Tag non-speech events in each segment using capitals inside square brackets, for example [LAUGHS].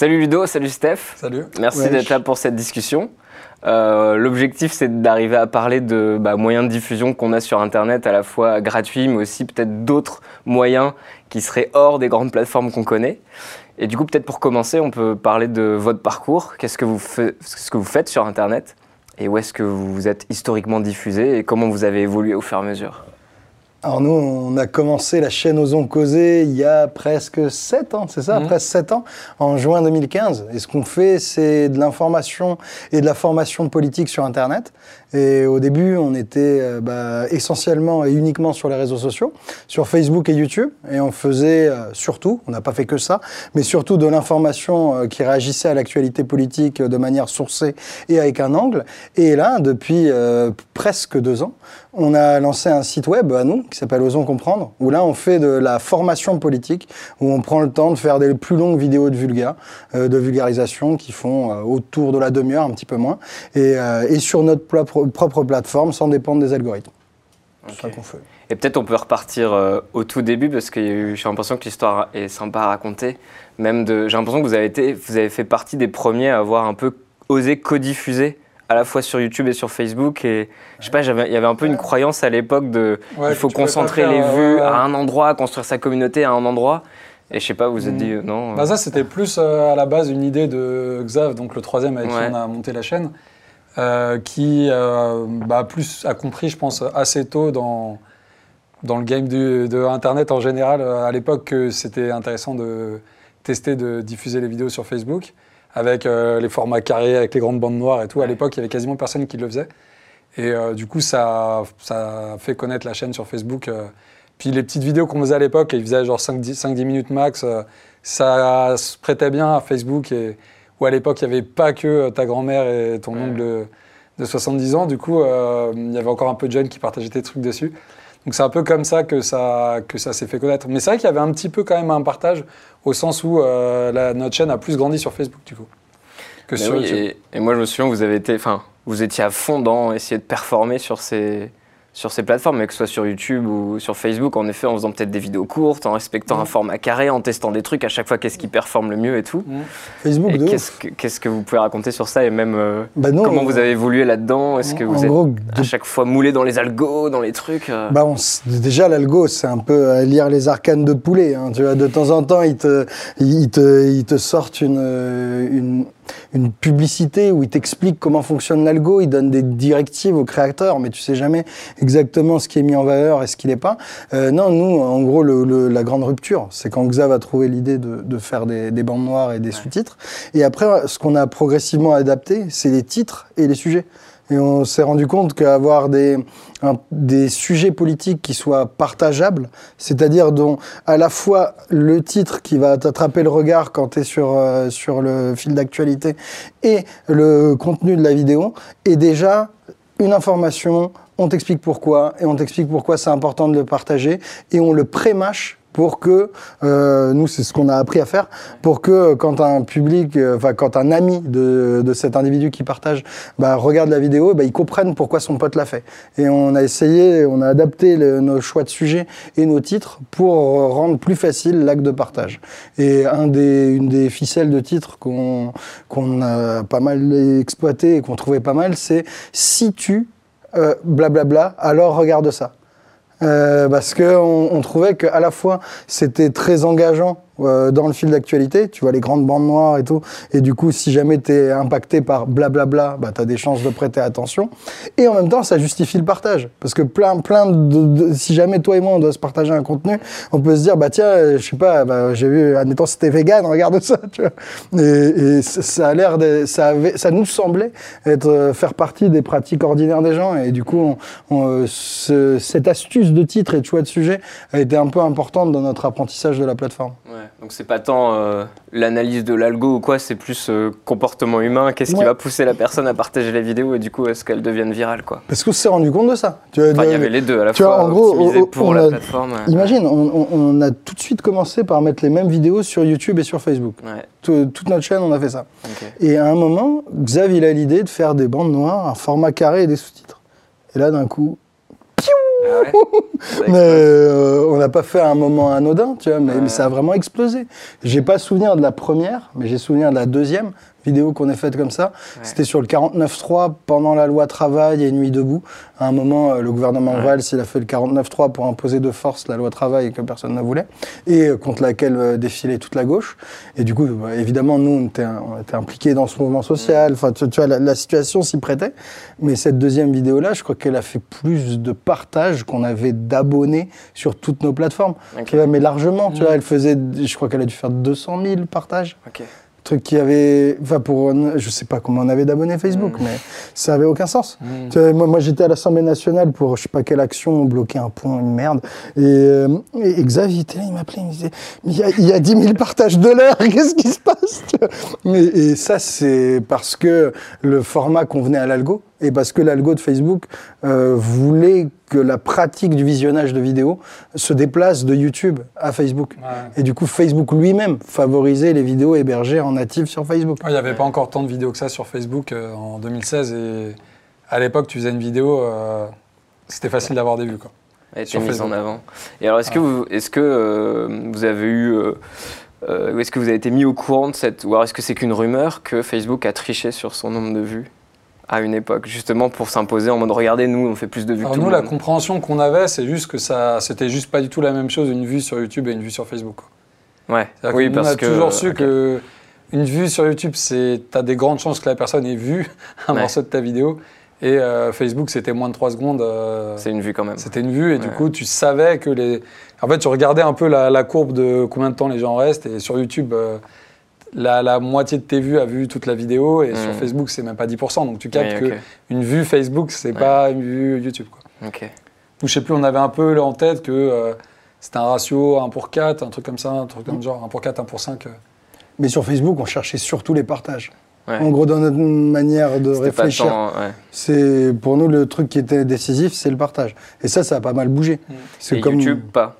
Salut Ludo, salut Steph. Salut. Merci Ouais, d'être je- là pour cette discussion. Euh, L'objectif, c'est d'arriver à parler de bah, moyens de diffusion qu'on a sur Internet, à la fois gratuits, mais aussi peut-être d'autres moyens qui seraient hors des grandes plateformes qu'on connaît. Et du coup, peut-être pour commencer, on peut parler de votre parcours. Qu'est-ce que vous, fa- ce que vous faites sur Internet Et où est-ce que vous vous êtes historiquement diffusé Et comment vous avez évolué au fur et à mesure? Alors nous, on a commencé la chaîne Osons Causer il y a presque 7 ans, c'est ça Mhm. Presque 7 ans, en juin 2015. Et ce qu'on fait, c'est de l'information et de la formation politique sur Internet. Et au début, on était euh, bah, essentiellement et uniquement sur les réseaux sociaux, sur Facebook et YouTube. Et on faisait euh, surtout, on n'a pas fait que ça, mais surtout de l'information euh, qui réagissait à l'actualité politique de manière sourcée et avec un angle. Et là, depuis presque deux ans, on a lancé un site web à nous qui s'appelle Osons Comprendre, où là on fait de la formation politique, où on prend le temps de faire des plus longues vidéos de vulga, de vulgarisation qui font autour de la demi-heure, un petit peu moins, et, et sur notre propre, propre plateforme sans dépendre des algorithmes. C'est ça qu'on fait. Et peut-être on peut repartir euh, au tout début parce que j'ai l'impression que l'histoire est sympa à raconter. Même de, j'ai l'impression que vous avez été, vous avez fait partie des premiers à avoir un peu osé codiffuser à la fois sur YouTube et sur Facebook. Et je sais pas, j'avais- il y avait un peu une croyance à l'époque de, Ouais, il faut concentrer les faire, vues à un endroit, construire sa communauté à un endroit. Et je sais pas, vous vous êtes Mm. dit euh, non. Bah euh, ça, c'était plus euh, à la base une idée de Xav, donc le troisième avec Ouais. qui on a monté la chaîne, euh, qui euh, bah, plus a compris, je pense, assez tôt dans, dans le game du- de Internet en général, euh, à l'époque, que c'était intéressant de tester de diffuser les vidéos sur Facebook avec euh, les formats carrés, avec les grandes bandes noires et tout. À l'époque, il y avait quasiment personne qui le faisait. Et du coup, ça, ça a fait connaître la chaîne sur Facebook. Puis les petites vidéos qu'on faisait à l'époque, ils faisaient genre 5-10 minutes max. ça se prêtait bien à Facebook. Et, où à l'époque, il n'y avait pas que euh, ta grand-mère et ton Ouais. oncle de, de 70 ans. Du coup, euh, il y avait encore un peu de jeunes qui partageaient des trucs dessus. Donc c'est un peu comme ça que ça, que ça s'est fait connaître. Mais c'est vrai qu'il y avait un petit peu quand même un partage au sens où euh, la- notre chaîne a plus grandi sur Facebook du coup que sur oui, YouTube. et, et moi je me souviens, vous avez été, enfin, vous étiez à fond dans essayer de performer sur ces sur ces plateformes, mais que ce soit sur YouTube ou sur Facebook, en effet, en faisant peut-être des vidéos courtes, en respectant Mm. un format carré, en testant des trucs à chaque fois, qu'est-ce qui performe le mieux et tout. Mm. Facebook, Et de qu'est-ce ouf. que, qu'est-ce que vous pouvez raconter sur ça et même euh, Bah, comment vous avez évolué là-dedans? Est-ce que vous êtes gros, à chaque fois moulé dans les algos, dans les trucs euh, Bah on s- déjà l'algo c'est un peu euh, lire les arcanes de poulet. hein, tu vois, de temps en temps ils te ils te ils te sortent une euh, une une publicité où ils t'expliquent comment fonctionne l'algo, ils donnent des directives aux créateurs, mais tu sais jamais exactement ce qui est mis en valeur et ce qui n'est pas. Euh, non, nous, en gros, le, le- la grande rupture, c'est quand Xav a trouvé l'idée de, de faire des, des bandes noires et des sous-titres. Et après, ce qu'on a progressivement adapté, c'est les titres et les sujets. Et on s'est rendu compte qu'avoir des, des sujets politiques qui soient partageables, c'est-à-dire dont à la fois le titre qui va t'attraper le regard quand tu es sur, euh, sur le fil d'actualité et le contenu de la vidéo, est déjà une information, on t'explique pourquoi, et on t'explique pourquoi c'est important de le partager, et on le pré-mâche pour que, euh, nous c'est ce qu'on a appris à faire, pour que euh, quand un public, euh, enfin quand un ami de, de cet individu qui partage bah, regarde la vidéo, bah, il comprenne pourquoi son pote l'a fait. Et on a essayé, on a adapté nos choix de sujets et nos titres pour euh, rendre plus facile l'acte de partage. Et un des, une des ficelles de titres qu'on qu'on a pas mal exploité et qu'on trouvait pas mal, c'est si tu euh, blablabla, alors regarde ça. Euh, parce que on, trouvait qu'à la fois c'était très engageant euh, dans le fil d'actualité, tu vois les grandes bandes noires et tout, et du coup si jamais tu es impacté par blablabla, bah, tu as des chances de prêter attention, et en même temps ça justifie le partage, parce que plein, plein de, de- si jamais toi et moi on doit se partager un contenu, on peut se dire bah tiens, euh, je sais pas, bah, j'ai vu, admettons c'était vegan, regarde ça, [LAUGHS] tu vois, et, et ça a l'air, ça, avait, ça nous semblait être euh, faire partie des pratiques ordinaires des gens, et du coup on, on, ce- cette astuce de titre et de choix de sujet a été un peu importante dans notre apprentissage de la plateforme. Donc c'est pas tant euh, l'analyse de l'algo ou quoi, c'est plus euh, comportement humain. Qu'est-ce qui va pousser la personne à partager les vidéos et du coup est-ce qu'elles deviennent virales quoi? Parce qu'on s'est rendu compte de ça. Tu vois, Enfin, il y avait les deux à la tu fois vois, en gros, pour on la a- plateforme. ouais. Imagine, on, a tout de suite commencé par mettre les mêmes vidéos sur YouTube et sur Facebook. Ouais, toute notre chaîne, on a fait ça. Et à un moment, Xav, il a l'idée de faire des bandes noires, un format carré et des sous-titres. Et là, d'un coup, Ah ouais? [LAUGHS] Mais euh, on n'a pas fait un moment anodin, tu vois, mais, Ouais. mais ça a vraiment explosé. J'ai pas souvenir de la première, mais j'ai souvenir de la deuxième vidéo qu'on ait faite comme ça. C'était sur le 49.3 pendant la loi travail et nuit debout. À un moment, euh, le gouvernement Ouais. Valls, il a fait le 49.3 pour imposer de force la loi travail que personne ne voulait et euh, contre laquelle euh, défilait toute la gauche. Et du coup, bah, évidemment, nous, on était, on était impliqués dans ce mouvement social. Enfin, tu, tu vois, la, la situation s'y prêtait. Mais cette deuxième vidéo-là, je crois qu'elle a fait plus de partages qu'on avait d'abonnés sur toutes nos plateformes. Ok. Tu vois, mais largement, tu vois, elle faisait, je crois qu'elle a dû faire 200 000 partages. Truc qui avait, enfin pour, je sais pas comment on avait d'abonnés Facebook, mais ça avait aucun sens. Tu vois, moi, moi j'étais à l'Assemblée nationale pour je sais pas quelle action, bloquer un pont, une merde. Et, euh, et Xavier était là, il m'appelait, il me disait, mais il y a, il y a 10 000 partages de l'heure, [LAUGHS] qu'est-ce qui se passe et ça c'est parce que le format convenait à l'algo et parce que l'algo de Facebook euh, voulait que la pratique du visionnage de vidéos se déplace de YouTube à Facebook. Ouais. Et du coup, Facebook lui-même favorisait les vidéos hébergées en natif sur Facebook. Ouais, Il n'y avait pas encore tant de vidéos que ça sur Facebook euh, en 2016 et à l'époque, tu faisais une vidéo, euh, c'était facile d'avoir des vues. Quoi. été Sur mise en avant. Et alors, est-ce que, vous, est-ce que euh, vous avez eu. euh, euh, est-ce que vous avez été mis au courant de cette. Ou alors est-ce que c'est qu'une rumeur que Facebook a triché sur son nombre de vues? À une époque, justement pour s'imposer en mode regardez, nous, on fait plus de vues Alors que tout nous, la compréhension qu'on avait, c'est juste que ça, c'était juste pas du tout la même chose une vue sur YouTube et une vue sur Facebook. quoi. Ouais, oui, que parce on a que. toujours su ok. que une vue sur YouTube, c'est, t'as des grandes chances que la personne ait vu [LAUGHS] un Ouais. morceau de ta vidéo. Et euh, Facebook, c'était moins de 3 secondes. euh, C'est une vue quand même. C'était une vue et du coup tu savais que les. En fait, tu regardais un peu la, la courbe de combien de temps les gens restent et sur YouTube, euh, la, la moitié de tes vues a vu toute la vidéo et sur Mm. Facebook c'est même pas 10%. Donc tu captes Oui, ok. que une vue Facebook c'est Ouais. pas une vue YouTube. Quoi. Ok. Ou je sais plus, on avait un peu en tête que euh, c'était un ratio 1 pour 4, un truc comme ça, un truc comme genre 1 pour 4, 1 pour 5. euh. Mais sur Facebook, on cherchait surtout les partages. Ouais. En gros, dans notre manière de réfléchir. Ouais. c'est pour nous le truc qui était décisif, c'est le partage. Et ça, ça a pas mal bougé. C'est Et comme YouTube, pas.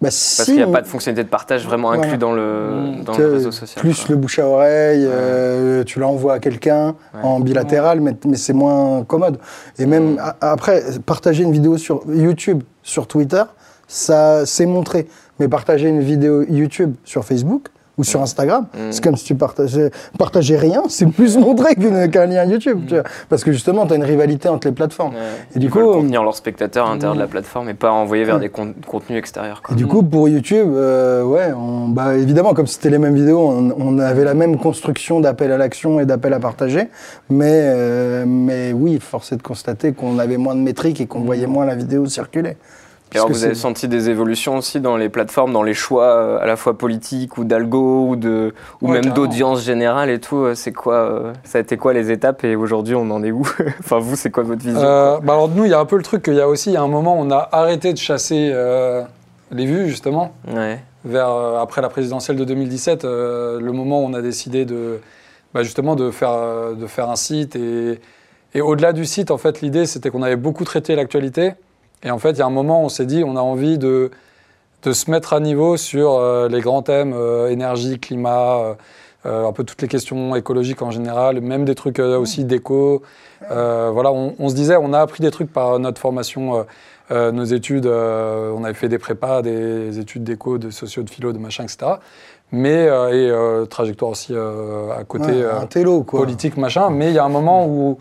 Bah, Parce si, qu'il n'y a on- pas de fonctionnalité de partage vraiment Voilà. inclus dans le, Mm. dans le réseau social. Plus quoi. le bouche à oreille, euh, tu l'envoies à quelqu'un Ouais. en bilatéral, mais, mais c'est moins commode. Et même Mm. a- après, partager une vidéo sur YouTube, sur Twitter, ça c'est montré. Mais partager une vidéo YouTube sur Facebook ou sur Instagram, Mm. c'est comme si tu partageais, partageais rien, [LAUGHS] c'est plus montré qu'un lien YouTube. tu vois. Parce que justement, tu as une rivalité entre les plateformes. Et du Ils coup, contenir leurs spectateurs à l'intérieur de la Mm. plateforme et pas envoyer vers Ouais. des con- contenus extérieurs. quoi. Et du coup, pour YouTube, euh, ouais, on- bah, évidemment, comme c'était les mêmes vidéos, on, on avait la même construction d'appel à l'action et d'appel à partager. Mais, euh, mais oui, force est de constater qu'on avait moins de métriques et qu'on voyait moins la vidéo circuler. Alors, vous avez senti des évolutions aussi dans les plateformes, dans les choix euh, à la fois politiques ou d'algo ou, de, ou Ouais, même d'audience générale et tout euh, C'est quoi euh, Ça a été quoi les étapes et aujourd'hui on en est où [LAUGHS] Enfin, vous, c'est quoi votre vision Euh, bah alors nous, il y a un peu le truc qu'il y a aussi, il y a un moment, on a arrêté de chasser euh, les vues justement. Ouais. vers, euh, après la présidentielle de 2017, euh, le moment où on a décidé de, bah, justement de faire, de faire un site. Et, et au-delà du site, en fait, l'idée, c'était qu'on avait beaucoup traité l'actualité. Et en fait, il y a un moment où on s'est dit, on a envie de, de se mettre à niveau sur euh, les grands thèmes, euh, énergie, climat, euh, un peu toutes les questions écologiques en général, même des trucs aussi d'éco. Voilà, on, on se disait, on a appris des trucs par notre formation, nos études. on avait fait des prépas, des études d'éco, de socio, de philo, de machin, etc. Mais, et trajectoire aussi à côté Ouais, un télo, quoi. politique, machin. Mais il y a un moment où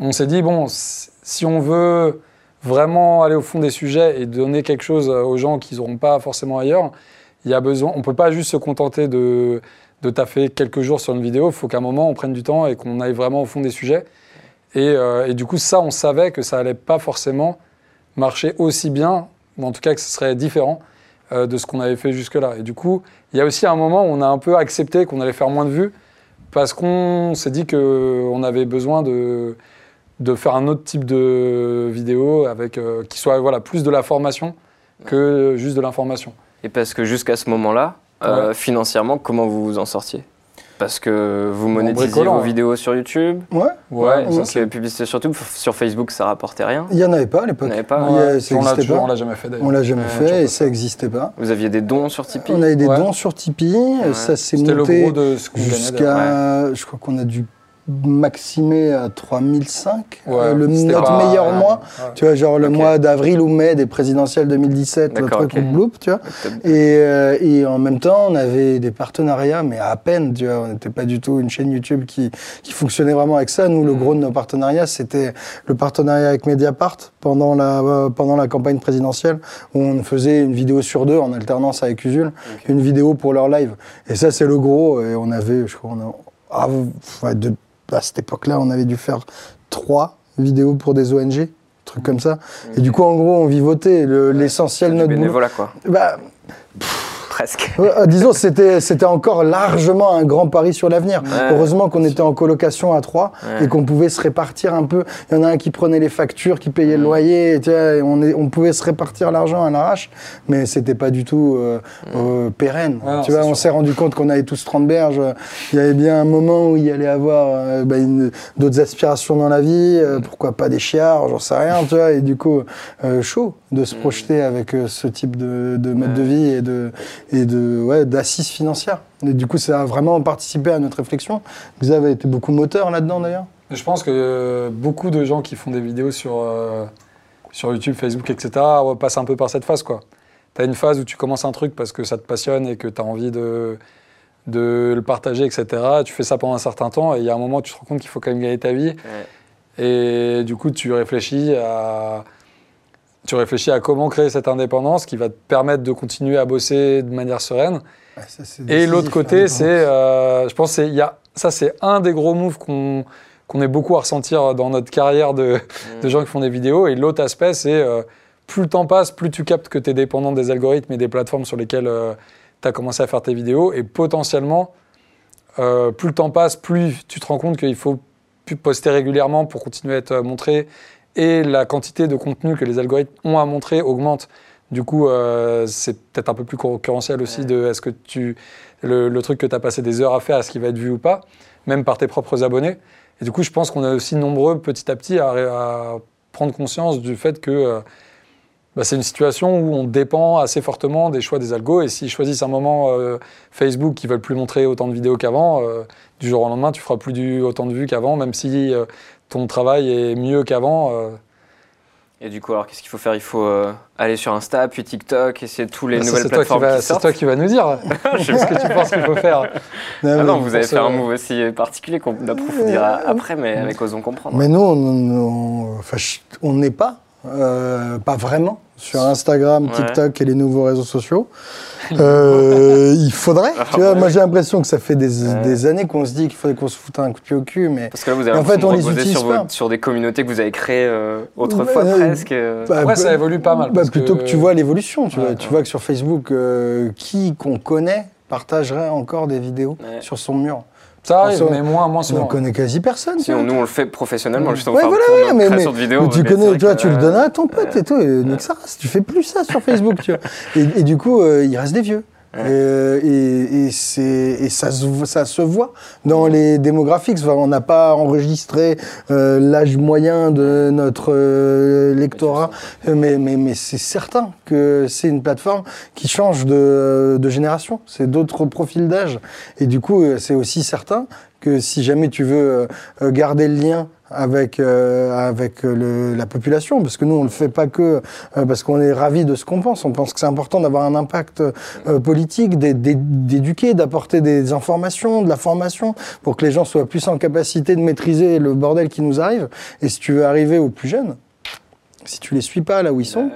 on s'est dit, bon, si on veut vraiment aller au fond des sujets et donner quelque chose aux gens qu'ils n'auront pas forcément ailleurs, il y a besoin, on peut pas juste se contenter de, de taffer quelques jours sur une vidéo, il faut qu'à un moment on prenne du temps et qu'on aille vraiment au fond des sujets. Et, euh, du coup, ça, on savait que ça allait pas forcément marcher aussi bien, ou en tout cas que ce serait différent euh, de ce qu'on avait fait jusque-là. Et du coup, il y a aussi un moment où on a un peu accepté qu'on allait faire moins de vues parce qu'on s'est dit qu'on avait besoin de, de faire un autre type de vidéo avec, euh, qui soit voilà, plus de la formation que juste de l'information. Et parce que jusqu'à ce moment-là, euh, Ouais. financièrement, comment vous vous en sortiez? Parce que vous En monétisiez vos ouais. vidéos sur YouTube? Ouais, Ouais, ça, donc c'est- les publicités sur YouTube, sur Facebook, ça rapportait rien. il n'y en avait pas à l'époque. pas Il y a- Ouais, ça on l'a toujours- pas. l'a jamais fait d'ailleurs. On l'a jamais Ouais, fait et pas ça n'existait pas. Vous aviez des dons sur Tipeee? On avait des Ouais. dons sur Tipeee, ça s'est C'était le monté jusqu'à. Je crois qu'on a dû maximé à 3005, Ouais, euh, le, notre pas- meilleur ouais, mois. ouais. Tu vois, genre le mois d'avril ou mai des présidentielles 2017, le truc ok. ou bloop, tu vois. Et, euh, et en même temps, on avait des partenariats, mais à peine, tu vois. On n'était pas du tout une chaîne YouTube qui, qui fonctionnait vraiment avec ça. Nous, le gros de nos partenariats, c'était le partenariat avec Mediapart pendant la, euh, pendant la campagne présidentielle, où on faisait une vidéo sur deux en alternance avec Usul, une vidéo pour leur live. Et ça, c'est le gros. Et on avait, je crois, on a, ah, de- à cette époque-là, on avait dû faire trois vidéos pour des ONG. trucs comme ça. Et du coup, en gros, on vivotait. Le- L'essentiel de Du notre boulot. bénévolat, quoi. Bah, Presque. Ouais, euh, disons, c'était c'était encore largement un grand pari sur l'avenir. Ouais, Heureusement qu'on était en colocation à trois Ouais. et qu'on pouvait se répartir un peu. Il y en a un qui prenait les factures, qui payait le Mm. loyer. et tu vois, et on, est, on pouvait se répartir l'argent à l'arrache, mais c'était pas du tout euh, euh, pérenne. Ouais, non, tu vois, on sûr. s'est rendu compte qu'on avait tous 30 berges. Il y avait bien un moment où il y allait avoir euh, bah, une- d'autres aspirations dans la vie. euh, pourquoi pas des chiards, j'en sais rien. Tu vois, et du coup, euh, chaud de se projeter avec euh, ce type de, de mode de vie et de et de ouais, d'assises financières. Et du coup, ça a vraiment participé à notre réflexion. Vous avez été beaucoup moteur là-dedans d'ailleurs. Je pense que euh, beaucoup de gens qui font des vidéos sur, euh, sur YouTube, Facebook, etc., passent un peu par cette phase. Tu as une phase où tu commences un truc parce que ça te passionne et que tu as envie de, de le partager, etc. Tu fais ça pendant un certain temps et il y a un moment où tu te rends compte qu'il faut quand même gagner ta vie. Et du coup, tu réfléchis à, tu réfléchis à comment créer cette indépendance qui va te permettre de continuer à bosser de manière sereine. Et l'autre côté, c'est, euh, je pense, c'est, il y a, ça c'est un des gros moves qu'on qu'on est beaucoup à ressentir dans notre carrière de, de gens qui font des vidéos. Et l'autre aspect, c'est euh, plus le temps passe, plus tu captes que tu es dépendant des algorithmes et des plateformes sur lesquelles tu as commencé à faire tes vidéos. Et potentiellement, euh, plus le temps passe, plus tu te rends compte qu'il faut plus poster régulièrement pour continuer à être euh, montré. Et la quantité de contenu que les algorithmes ont à montrer augmente. Du coup, euh, c'est peut-être un peu plus concurrentiel aussi de est-ce que tu le, le truc que tu as passé des heures à faire, est-ce qu'il va être vu ou pas, même par tes propres abonnés. Et du coup, je pense qu'on est aussi nombreux petit à petit à, à prendre conscience du fait que euh, bah, c'est une situation où on dépend assez fortement des choix des algos. Et s'ils choisissent un moment euh, Facebook qui veulent plus montrer autant de vidéos qu'avant, euh, du jour au lendemain, tu feras plus du, autant de vues qu'avant, même si ton travail est mieux qu'avant. euh, Et du coup, alors qu'est-ce qu'il faut faire? Il faut euh, aller sur Insta, puis TikTok, essayer toutes les bah, ça, nouvelles c'est qui plateformes va- qui C'est sortent. toi qui vas nous dire. [LAUGHS] [LAUGHS] Qu'est-ce que tu penses qu'il faut faire? Ah non, vous avez fait ce- un move aussi particulier qu'on approfondira après, mais avec Osons comprendre. Mais nous, on n'est pas, euh, pas vraiment sur Instagram, Ouais. TikTok et les nouveaux réseaux sociaux. [LAUGHS] Euh, il faudrait. Ah tu vois, ouais. moi, j'ai l'impression que ça fait des, Ouais. des années qu'on se dit qu'il faudrait qu'on se foute un coup de pied au cul, mais Parce que là, vous avez En fait, on les utilise sur, pas. vos- sur des communautés que vous avez créées euh, autrefois presque. Bah, Après, peu- ça évolue pas mal, Bah, parce plutôt que... que- tu vois l'évolution, tu, Ouais, vois, tu vois que sur Facebook, euh, qui qu'on connaît partagerait encore des vidéos Ouais. sur son mur. Ça arrive, On mais moins, moins On souvent. connaît quasi personne. Si on- nous, on le fait professionnellement, justement, Ouais, voilà, ouais, mais, de vidéos. mais tu connais, tu vois, tu le euh, donnes à ton pote et tout, et nique race, tu fais plus ça sur Facebook, tu vois. Et, et du coup, euh, il reste des vieux. Euh, et, et, et ça, se, ça se voit dans les démographiques. On n'a pas enregistré euh, l'âge moyen de notre euh, lectorat, mais, mais, mais c'est certain que c'est une plateforme qui change de, de génération. C'est d'autres profils d'âge. Et du coup, euh, c'est aussi certain que si jamais tu veux euh, euh, garder le lien avec euh, avec le, la population, parce que nous on le fait pas que euh, parce qu'on est ravi de ce qu'on pense. On pense que c'est important d'avoir un impact euh, politique, d'é- d'é- d'éduquer, d'apporter des informations, de la formation, pour que les gens soient plus en capacité de maîtriser le bordel qui nous arrive. Et si tu veux arriver aux plus jeunes, si tu les suis pas là où ils sont.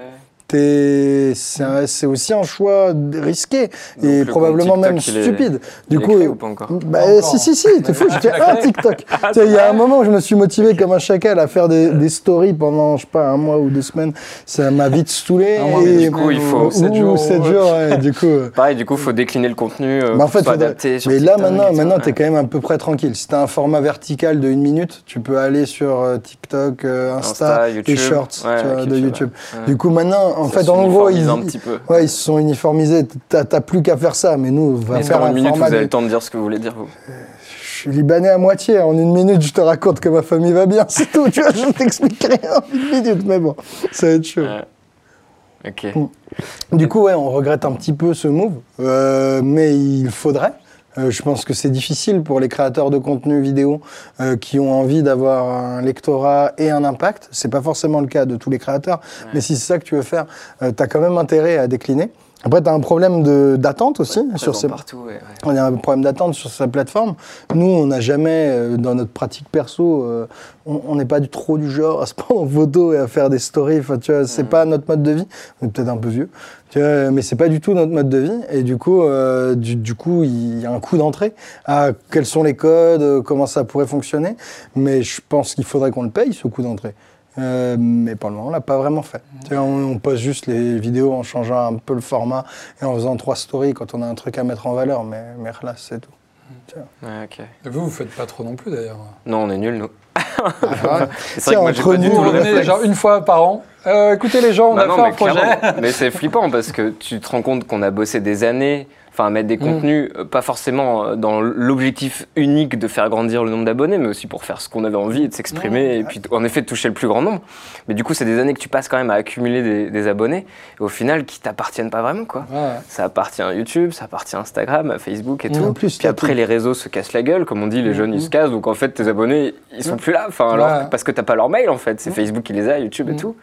C'est aussi un choix risqué Donc, et le probablement même est- stupide. Il Du est coup, créé ou pas encore bah, Pas encore. si, si, si, t'es fou, [LAUGHS] fait un TikTok. Tu sais, Il y a un moment où je me suis motivé comme un chacal à faire des, des stories pendant, je sais pas, un mois ou deux semaines. Ça m'a vite saoulé. Mois, et- du coup, il faut Ouh, sept jours, sept ouais. jours, ouais, du coup. euh, Pareil, du coup, il faut décliner le contenu. euh, bah, en fait, adapté sur mais là maintenant, maintenant, t'es Ouais. quand même à peu près tranquille. Si t'as un format vertical de une minute, tu peux aller sur euh, TikTok, euh, Insta, Insta, YouTube. shorts Ouais, tu vois, avec de YouTube, YouTube. ouais. Du coup, maintenant, en Ça fait, en gros, ils, s'uniformise un petit peu. ouais, ils se sont uniformisés. T'as plus qu'à faire ça, mais nous, on va Mais faire dans un une minute, vous avez le temps de dire ce que vous voulez dire, vous. Je suis libanais à moitié. En une minute, je te raconte que ma famille va bien. [LAUGHS] C'est tout. Tu vois, je t'explique rien en une minute. Mais bon, ça va être chaud. Ouais. Ok. Du coup, ouais, on regrette un petit peu ce move, euh, mais il faudrait Euh, je pense que c'est difficile pour les créateurs de contenu vidéo euh, qui ont envie d'avoir un lectorat et un impact. C'est pas forcément le cas de tous les créateurs, mais si c'est ça que tu veux faire, euh, tu as quand même intérêt à décliner. Après, tu as un problème d'attente aussi sur ces, partout, ouais, on a un problème d'attente sur sa plateforme. Nous, on n'a jamais, euh, dans notre pratique perso, on n'est pas du trop du genre à se [LAUGHS] prendre en photo et à faire des stories. Enfin, tu vois, c'est pas notre mode de vie. On est peut-être un peu vieux, vois, mais c'est pas du tout notre mode de vie. Et du coup, euh, du, du coup, il y a un coup d'entrée à quels sont les codes, euh, comment ça pourrait fonctionner. Mais je pense qu'il faudrait qu'on le paye ce coup d'entrée. Euh, mais pour le moment, on l'a pas vraiment fait. Tu vois, on, on poste juste les vidéos en changeant un peu le format et en faisant trois stories quand on a un truc à mettre en valeur. Mais, mais là, c'est tout. Ouais, ok. Et vous, vous faites pas trop non plus d'ailleurs. Non, on est nuls, nous. Ah, [LAUGHS] C'est vrai que moi, entre pas du nous, tout le genre une fois par an. Euh, écoutez les gens, on Bah a non, fait un projet. mais c'est flippant parce que tu te rends compte qu'on a bossé des années, enfin à mettre des Mm. contenus, euh, pas forcément euh, dans l'objectif unique de faire grandir le nombre d'abonnés, mais aussi pour faire ce qu'on avait envie et de s'exprimer et puis en effet de toucher le plus grand nombre. Mais du coup, c'est des années que tu passes quand même à accumuler des, des abonnés et au final qui t'appartiennent pas vraiment quoi. Ouais. Ça appartient à YouTube, ça appartient à Instagram, à Facebook et Et tout. en plus, Puis après, les réseaux se cassent la gueule, comme on dit, les jeunes ils se cassent, donc en fait, tes abonnés ils sont plus là. Enfin, alors, parce que t'as pas leur mail en fait, c'est Facebook qui les a, YouTube et Mm. tout.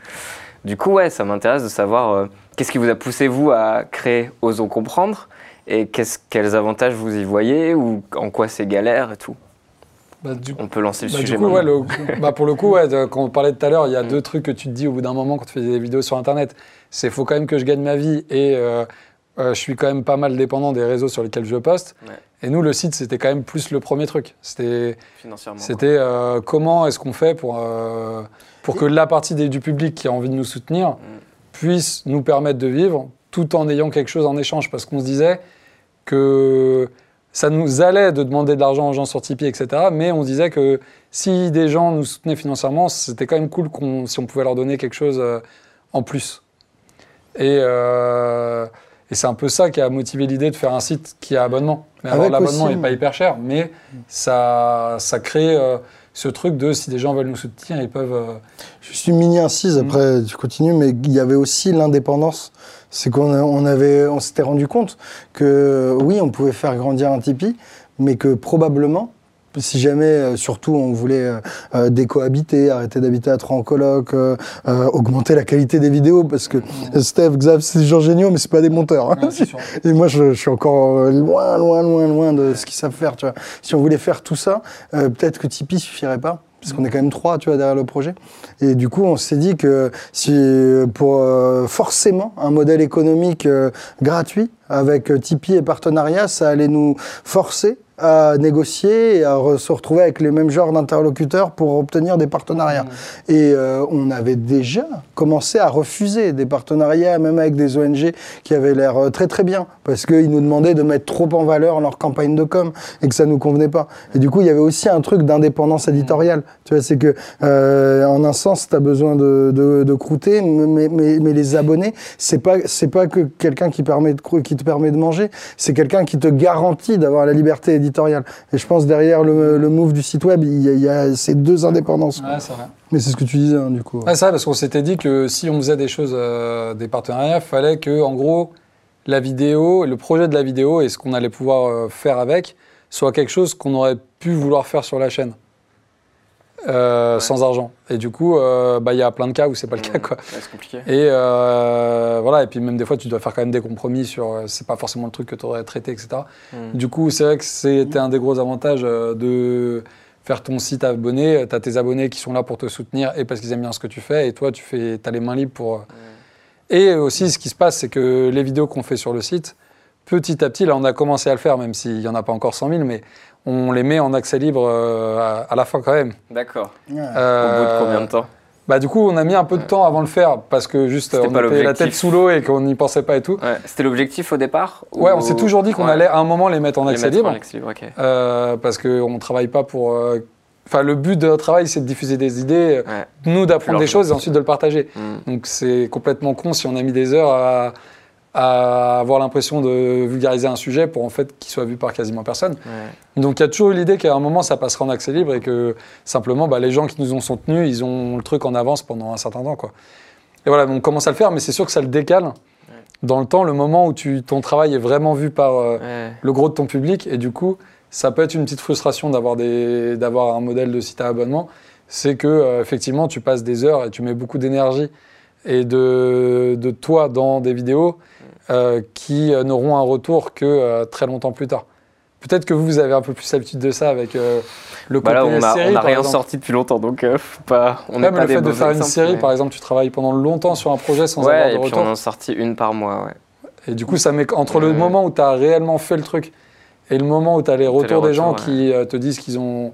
Du coup, ouais, ça m'intéresse de savoir euh, qu'est-ce qui vous a poussé vous à créer Osons comprendre? Et quels avantages vous y voyez ou en quoi c'est galère et tout? Bah, du On peut lancer le Bah, sujet du coup, ouais, maintenant. le- bah, pour le coup, ouais, de- quand on parlait tout à l'heure, il y a Mm. deux trucs que tu te dis au bout d'un moment quand tu fais des vidéos sur Internet. C'est faut quand même que je gagne ma vie et euh, euh, je suis quand même pas mal dépendant des réseaux sur lesquels je poste. Ouais. Et nous, le site, c'était quand même plus le premier truc. C'était financièrement. c'était euh, comment est-ce qu'on fait pour, pour que la partie des- du public qui a envie de nous soutenir puisse nous permettre de vivre tout en ayant quelque chose en échange. Parce qu'on se disait que ça nous allait de demander de l'argent aux gens sur Tipeee, etc. Mais on disait que si des gens nous soutenaient financièrement, c'était quand même cool qu'on- si on pouvait leur donner quelque chose euh, en plus. Et, euh, et c'est un peu ça qui a motivé l'idée de faire un site qui a abonnement. Mais alors l'abonnement n'est pas hyper cher, mais ça, ça crée euh, ce truc de si des gens veulent nous soutenir, ils peuvent. Juste une mini incise, après tu continues, mais il y avait aussi l'indépendance. C'est qu'on on avait, on s'était rendu compte que oui, on pouvait faire grandir un Tipeee, mais que probablement, si jamais, euh, surtout, on voulait euh, euh, décohabiter, arrêter d'habiter à trois en coloc, euh, augmenter la qualité des vidéos, parce que euh, Steph, Xav, c'est des gens géniaux, mais c'est pas des monteurs. hein. Et moi, je, je suis encore loin, loin, loin, loin de ce qu'ils savent faire. Tu vois. Si on voulait faire tout ça, peut-être que Tipeee suffirait pas. Parce qu'on est quand même trois, tu vois, derrière le projet. Et du coup, on s'est dit que si pour euh, forcément un modèle économique euh, gratuit avec euh, Tipeee et partenariat, ça allait nous forcer à négocier et à re- se retrouver avec les mêmes genres d'interlocuteurs pour obtenir des partenariats. Et euh, on avait déjà commencé à refuser des partenariats, même avec des ONG qui avaient l'air euh, très très bien, parce qu'ils nous demandaient de mettre trop en valeur leur campagne de com et que ça nous convenait pas. Et du coup, il y avait aussi un truc d'indépendance éditoriale. Tu vois, c'est que euh, en un sens, tu as besoin de, de, de croûter, mais, mais, mais les abonnés, c'est pas c'est pas que quelqu'un qui permet de qui te permet de manger, c'est quelqu'un qui te garantit d'avoir la liberté éditoriale. Et je pense derrière le, le move du site web, il y a, il y a ces deux indépendances. quoi. Ouais, c'est vrai. Mais c'est ce que tu disais, hein, du coup. Ouais, c'est vrai, parce qu'on s'était dit que si on faisait des choses, euh, des partenariats, fallait que, en gros, la vidéo, le projet de la vidéo et ce qu'on allait pouvoir euh, faire avec soit quelque chose qu'on aurait pu vouloir faire sur la chaîne. Euh, Ouais. sans argent. Et du coup, euh, bah, il y a plein de cas où c'est pas le cas. Quoi. Ouais, compliqué. Et euh, voilà, et puis même des fois, tu dois faire quand même des compromis sur. c'est pas forcément le truc que tu aurais traité, etc. Mm. Du coup, c'est vrai que c'était un des gros avantages de faire ton site abonné. Tu as tes abonnés qui sont là pour te soutenir et parce qu'ils aiment bien ce que tu fais. Et toi, tu fais, as les mains libres pour. Et aussi, ce qui se passe, c'est que les vidéos qu'on fait sur le site, petit à petit, là, on a commencé à le faire, même s'il n'y en a pas encore 100 000, mais on les met en accès libre euh, à, à la fin quand même. D'accord. Ouais. Au bout Euh, de combien de temps bah, Du coup, on a mis un peu de temps avant de le faire parce que juste on pas était la tête sous l'eau et qu'on n'y pensait pas et tout. Ouais, C'était l'objectif au départ Ouais, ou- on s'est toujours dit qu'on Ouais. allait à un moment les mettre en Les accès mettre en libre. accès libre, ok. Euh, parce qu'on ne travaille pas pour. euh, Enfin, le but de notre travail, c'est de diffuser des idées, Ouais. nous d'apprendre des choses et ensuite de le partager. Mm. Donc c'est complètement con si on a mis des heures à, à avoir l'impression de vulgariser un sujet pour en fait qu'il soit vu par quasiment personne. Ouais. Donc il y a toujours eu l'idée qu'à un moment ça passera en accès libre et que simplement bah, les gens qui nous ont soutenus, ils ont le truc en avance pendant un certain temps. Quoi. Et voilà, on commence à le faire, mais c'est sûr que ça le décale. dans le temps, le moment où tu, ton travail est vraiment vu par euh, Ouais. le gros de ton public. Et du coup, ça peut être une petite frustration d'avoir un modèle de site à abonnement. C'est que euh, effectivement, tu passes des heures et tu mets beaucoup d'énergie et de, de toi dans des vidéos euh, qui euh, n'auront un retour que euh, très longtemps plus tard. Peut-être que vous, vous avez un peu plus l'habitude de ça avec euh, le Bah côté là, on a, série, on a par rien exemple. sorti depuis longtemps, donc pas. On mais pas le des fait de faire une série, mais- par exemple, tu travailles pendant longtemps sur un projet sans Ouais, avoir et de puis retour. on en sortit une par mois, ouais. Et du coup, ça met entre le moment où tu as réellement fait le truc et le moment où tu as les retours des gens qui te disent qu'ils ont,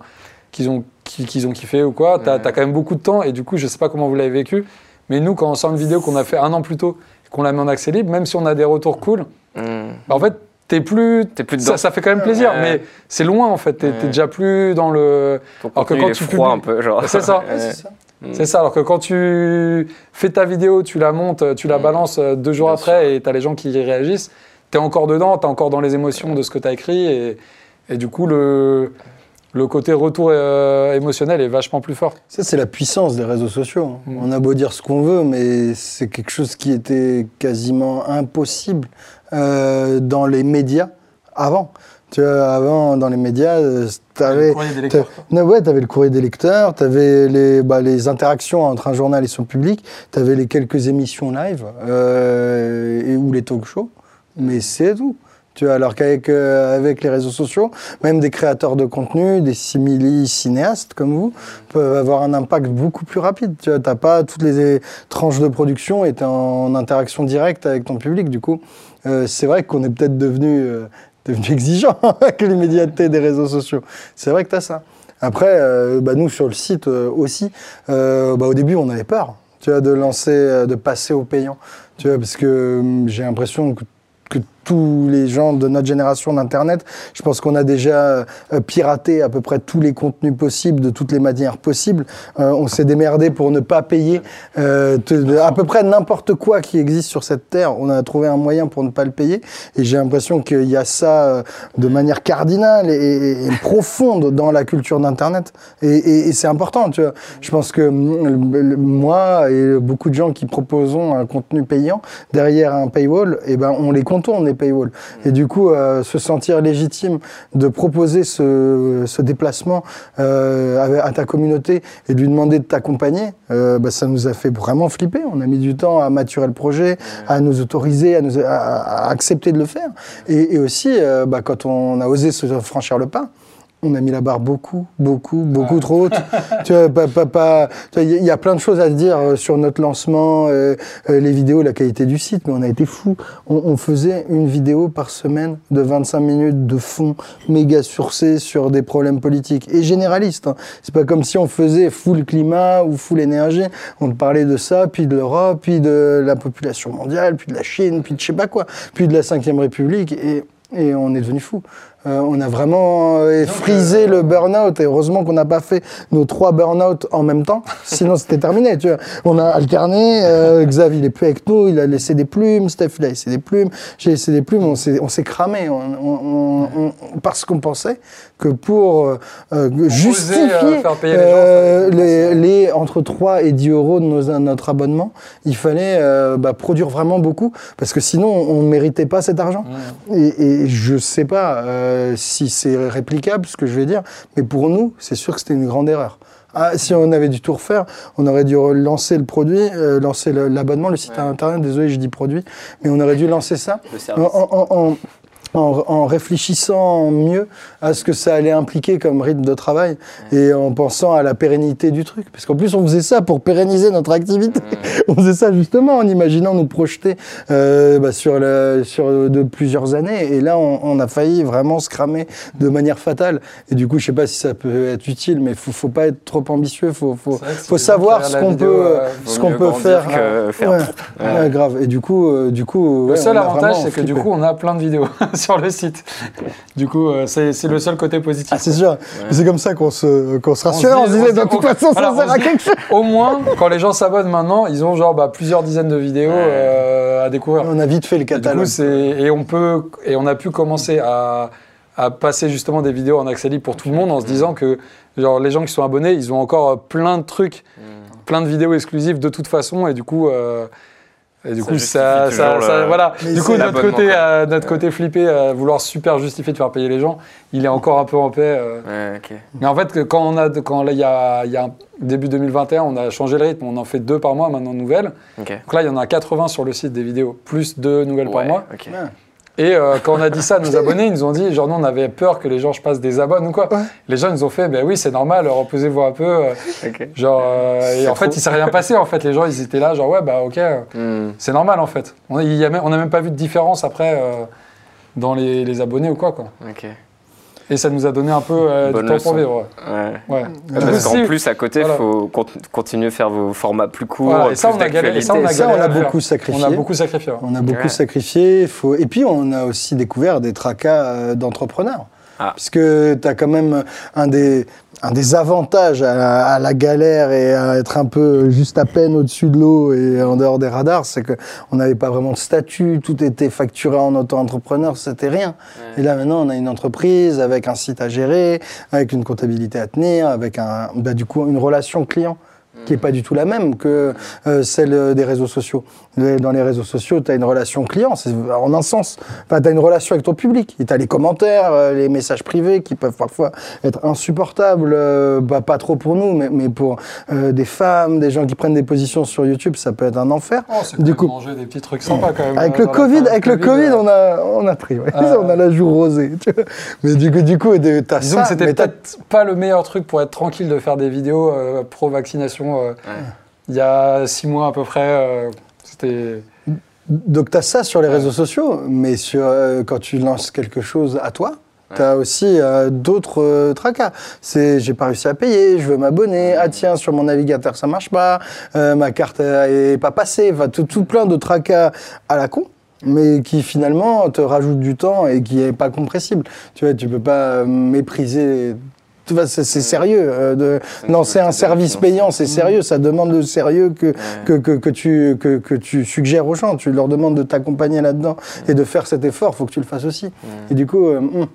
qu'ils ont, qu'ils ont kiffé ou quoi, tu as, quand même beaucoup de temps. Et du coup, je sais pas comment vous l'avez vécu, mais nous, quand on sort une vidéo qu'on a fait un an plus tôt et qu'on la met en accès libre, même si on a des retours cool, Hmm. bah, en fait, t'es plus. T'es plus dedans. Ça, ça fait quand même plaisir, Ouais. mais c'est loin en fait. T'es Ouais. t'es déjà plus dans le. Ton Alors que quand il est tu froid publies- un peu, genre. C'est ça. [LAUGHS] Ouais. c'est ça. Hmm. C'est ça, alors que quand tu fais ta vidéo, tu la montes, tu la Mm. balances euh, deux jours Bien après et tu as les gens qui y réagissent, tu es encore dedans, tu es encore dans les émotions de ce que tu as écrit et, et du coup, le, le côté retour euh, émotionnel est vachement plus fort. Ça, c'est la puissance des réseaux sociaux. hein. Mm. On a beau dire ce qu'on veut, mais c'est quelque chose qui était quasiment impossible euh, dans les médias avant. Tu vois, avant, dans les médias, tu avais. lecteurs. Non, ouais, tu avais le courrier des lecteurs, tu avais les, bah, les interactions entre un journal et son public, tu avais les quelques émissions live euh, et, ou les talk shows, mais c'est tout. Tu vois, alors qu'avec euh, avec les réseaux sociaux, même des créateurs de contenu, des simili-cinéastes comme vous, peuvent avoir un impact beaucoup plus rapide. Tu n'as pas toutes les tranches de production et tu en interaction directe avec ton public. Du coup, euh, c'est vrai qu'on est peut-être devenu, euh, devenu exigeant [LAUGHS] avec l'immédiateté des réseaux sociaux. C'est vrai que tu as ça. Après, bah, nous, sur le site aussi, bah, au début, on avait peur tu vois, de lancer, de passer au payant. Tu vois, parce que hum, j'ai l'impression que tous les gens de notre génération d'Internet, je pense qu'on a déjà euh, piraté à peu près tous les contenus possibles, de toutes les manières possibles. Euh, on s'est démerdé pour ne pas payer euh, à peu près n'importe quoi qui existe sur cette terre. On a trouvé un moyen pour ne pas le payer. Et j'ai l'impression qu'il y a ça de manière cardinale et, profonde dans la culture d'Internet. Et, c'est important, tu vois. Je pense que hum, moi et beaucoup de gens qui proposons un contenu payant derrière un paywall, eh ben, on les contourne, les. Et du coup, euh, se sentir légitime de proposer ce, ce déplacement euh, à, ta communauté et de lui demander de t'accompagner, euh, bah, ça nous a fait vraiment flipper. On a mis du temps à maturer le projet, à nous autoriser, à, nous, à, accepter de le faire. Et, aussi, bah, quand on a osé se franchir le pas, on a mis la barre beaucoup, beaucoup, beaucoup trop haute. tu vois, pas, pas, pas- il y a plein de choses à dire euh, sur notre lancement, euh, euh, les vidéos, la qualité du site, mais on a été fou. On, on faisait une vidéo par semaine de 25 minutes de fond, méga surcé sur des problèmes politiques et généralistes. hein. C'est pas comme si on faisait full climat ou full énergie. On parlait de ça, puis de l'Europe, puis de la population mondiale, puis de la Chine, puis de je sais pas quoi, puis de la Cinquième République et et on est devenu fou. Euh, on a vraiment euh, frisé le burn-out et heureusement qu'on n'a pas fait nos trois burn-out en même temps, [LAUGHS] sinon c'était terminé. Tu vois. On a alterné, euh, Xav il est plus avec nous, il a laissé des plumes, Steph il a laissé des plumes, j'ai laissé des plumes, on s'est, cramé on- on- on- on- parce qu'on pensait que pour euh, euh, justifier euh, faire payer les gens, euh, ça- les, les entre 3 et 10 euros de nos- notre abonnement, il fallait euh, bah, produire vraiment beaucoup parce que sinon on ne méritait pas cet argent. Et, et je sais pas euh, si c'est réplicable ce que je vais dire, mais pour nous, c'est sûr que c'était une grande erreur. Ah, si on avait dû tout refaire, on aurait dû lancer le produit, euh, lancer l'abonnement, le site internet, désolé, je dis produit, mais on aurait dû lancer ça Le en, service. en- en- en- en réfléchissant mieux à ce que ça allait impliquer comme rythme de travail et en pensant à la pérennité du truc. Parce qu'en plus, on faisait ça pour pérenniser notre activité. [LAUGHS] on faisait ça justement en imaginant nous projeter euh, bah, sur, le- sur de plusieurs années. Et là, on, on a failli vraiment se cramer de manière fatale. Et du coup, je sais pas si ça peut être utile, mais faut, faut pas être trop ambitieux. Faut, faut, faut savoir ce qu'on peut, euh, ce qu'on peut faire. que faire Ouais. grave. Et du coup, euh, du coup, Le seul avantage, c'est que du coup, on a plein de vidéos [LAUGHS] sur le site. Du coup, euh, c'est c'est le seul côté positif. Ah, c'est sûr. C'est comme ça qu'on se, qu'on se rassure. On, se disait, on se de toute on- façon, voilà, ça on sert se à dit- quelque chose. Au moins, quand les gens s'abonnent maintenant, ils ont genre bah, plusieurs dizaines de vidéos Ouais. euh, à découvrir. On a vite fait le Et du coup, catalogue. et on peut et on a pu commencer à, à passer justement des vidéos en accès libre pour tout le monde en se disant que genre les gens qui sont abonnés, ils ont encore plein de trucs, plein de vidéos exclusives de toute façon et du coup. euh, Et du Ça coup, ça, ça- voilà. Mais Du coup, notre côté, euh, notre côté flippé, euh, vouloir super justifier de faire payer les gens, il est encore un peu en paix. euh. Ouais. Mais en fait, quand on a, quand là, il y a, il y a un- début 2021, on a changé le rythme, on en fait deux par mois maintenant nouvelles. Donc là, il y en a 80 sur le site des vidéos, plus deux nouvelles par mois. Ouais. Et euh, quand on a dit ça à nos [LAUGHS] abonnés, ils nous ont dit, genre nous on avait peur que les gens je passe des abonnes ou quoi. Ouais. Les gens ils nous ont fait, ben oui c'est normal, reposez-vous un peu. euh, [LAUGHS] genre, euh, et en fait il s'est rien passé en fait. Les gens ils étaient là, genre ouais bah ok, Hmm. c'est normal en fait. On a, il y a même, pas vu de différence après euh, dans les, les abonnés ou quoi quoi. Et ça nous a donné un peu euh, du temps leçon. pour vivre. Ouais. Coup, Parce qu'en plus, à côté, il voilà. faut con- continuer à faire vos formats plus courts, Voilà, et plus ça, on a galéré- et ça, on a d'actualité. ça, on galéré a à faire. beaucoup sacrifié. on a beaucoup sacrifié. ouais. On a beaucoup Ouais. sacrifié. Faut... Et puis, on a aussi découvert des tracas euh, d'entrepreneurs. Ah. Puisque tu as quand même un des, un des avantages à la, à la galère et à être un peu juste à peine au-dessus de l'eau et en dehors des radars, c'est qu'on n'avait pas vraiment de statut, tout était facturé en auto-entrepreneur, c'était rien. Et là maintenant, on a une entreprise avec un site à gérer, avec une comptabilité à tenir, avec un, bah, du coup une relation client qui n'est pas du tout la même que euh, celle des réseaux sociaux. Dans les réseaux sociaux, tu as une relation client, c'est en un sens. Enfin, tu as une relation avec ton public. Tu as les commentaires, euh, les messages privés qui peuvent parfois être insupportables, euh, bah, pas trop pour nous, mais, mais pour euh, des femmes, des gens qui prennent des positions sur YouTube, ça peut être un enfer. Oh, Du coup- manger des petits trucs sympas quand même. Avec euh, le Covid, avec le Covid, euh, on a, on a pris. ouais. Ah. [LAUGHS] on a la joue rosée. tu vois. Mais du coup, du coup, t'as Disons ça, que c'était peut-être pas le meilleur truc pour être tranquille de faire des vidéos euh, pro-vaccination. Euh, Il y a six mois à peu près, euh, c'était. Donc tu as ça sur les Ouais. réseaux sociaux, mais sur, euh, quand tu lances quelque chose à toi, tu as aussi euh, d'autres euh, tracas. C'est j'ai pas réussi à payer, je veux m'abonner, ah tiens, sur mon navigateur ça marche pas, euh, ma carte est pas passée, enfin tout, tout plein de tracas à la con. Mais qui finalement te rajoutent du temps et qui est pas compressible. Tu vois, tu peux pas mépriser. C'est sérieux. euh, de C'est un service payant, c'est sérieux. Ça demande le sérieux que, Ouais. que, que, que tu, que, que tu suggères aux gens. Tu leur demandes de t'accompagner là-dedans et de faire cet effort. Il faut que tu le fasses aussi. Et du coup, euh, [LAUGHS] hum.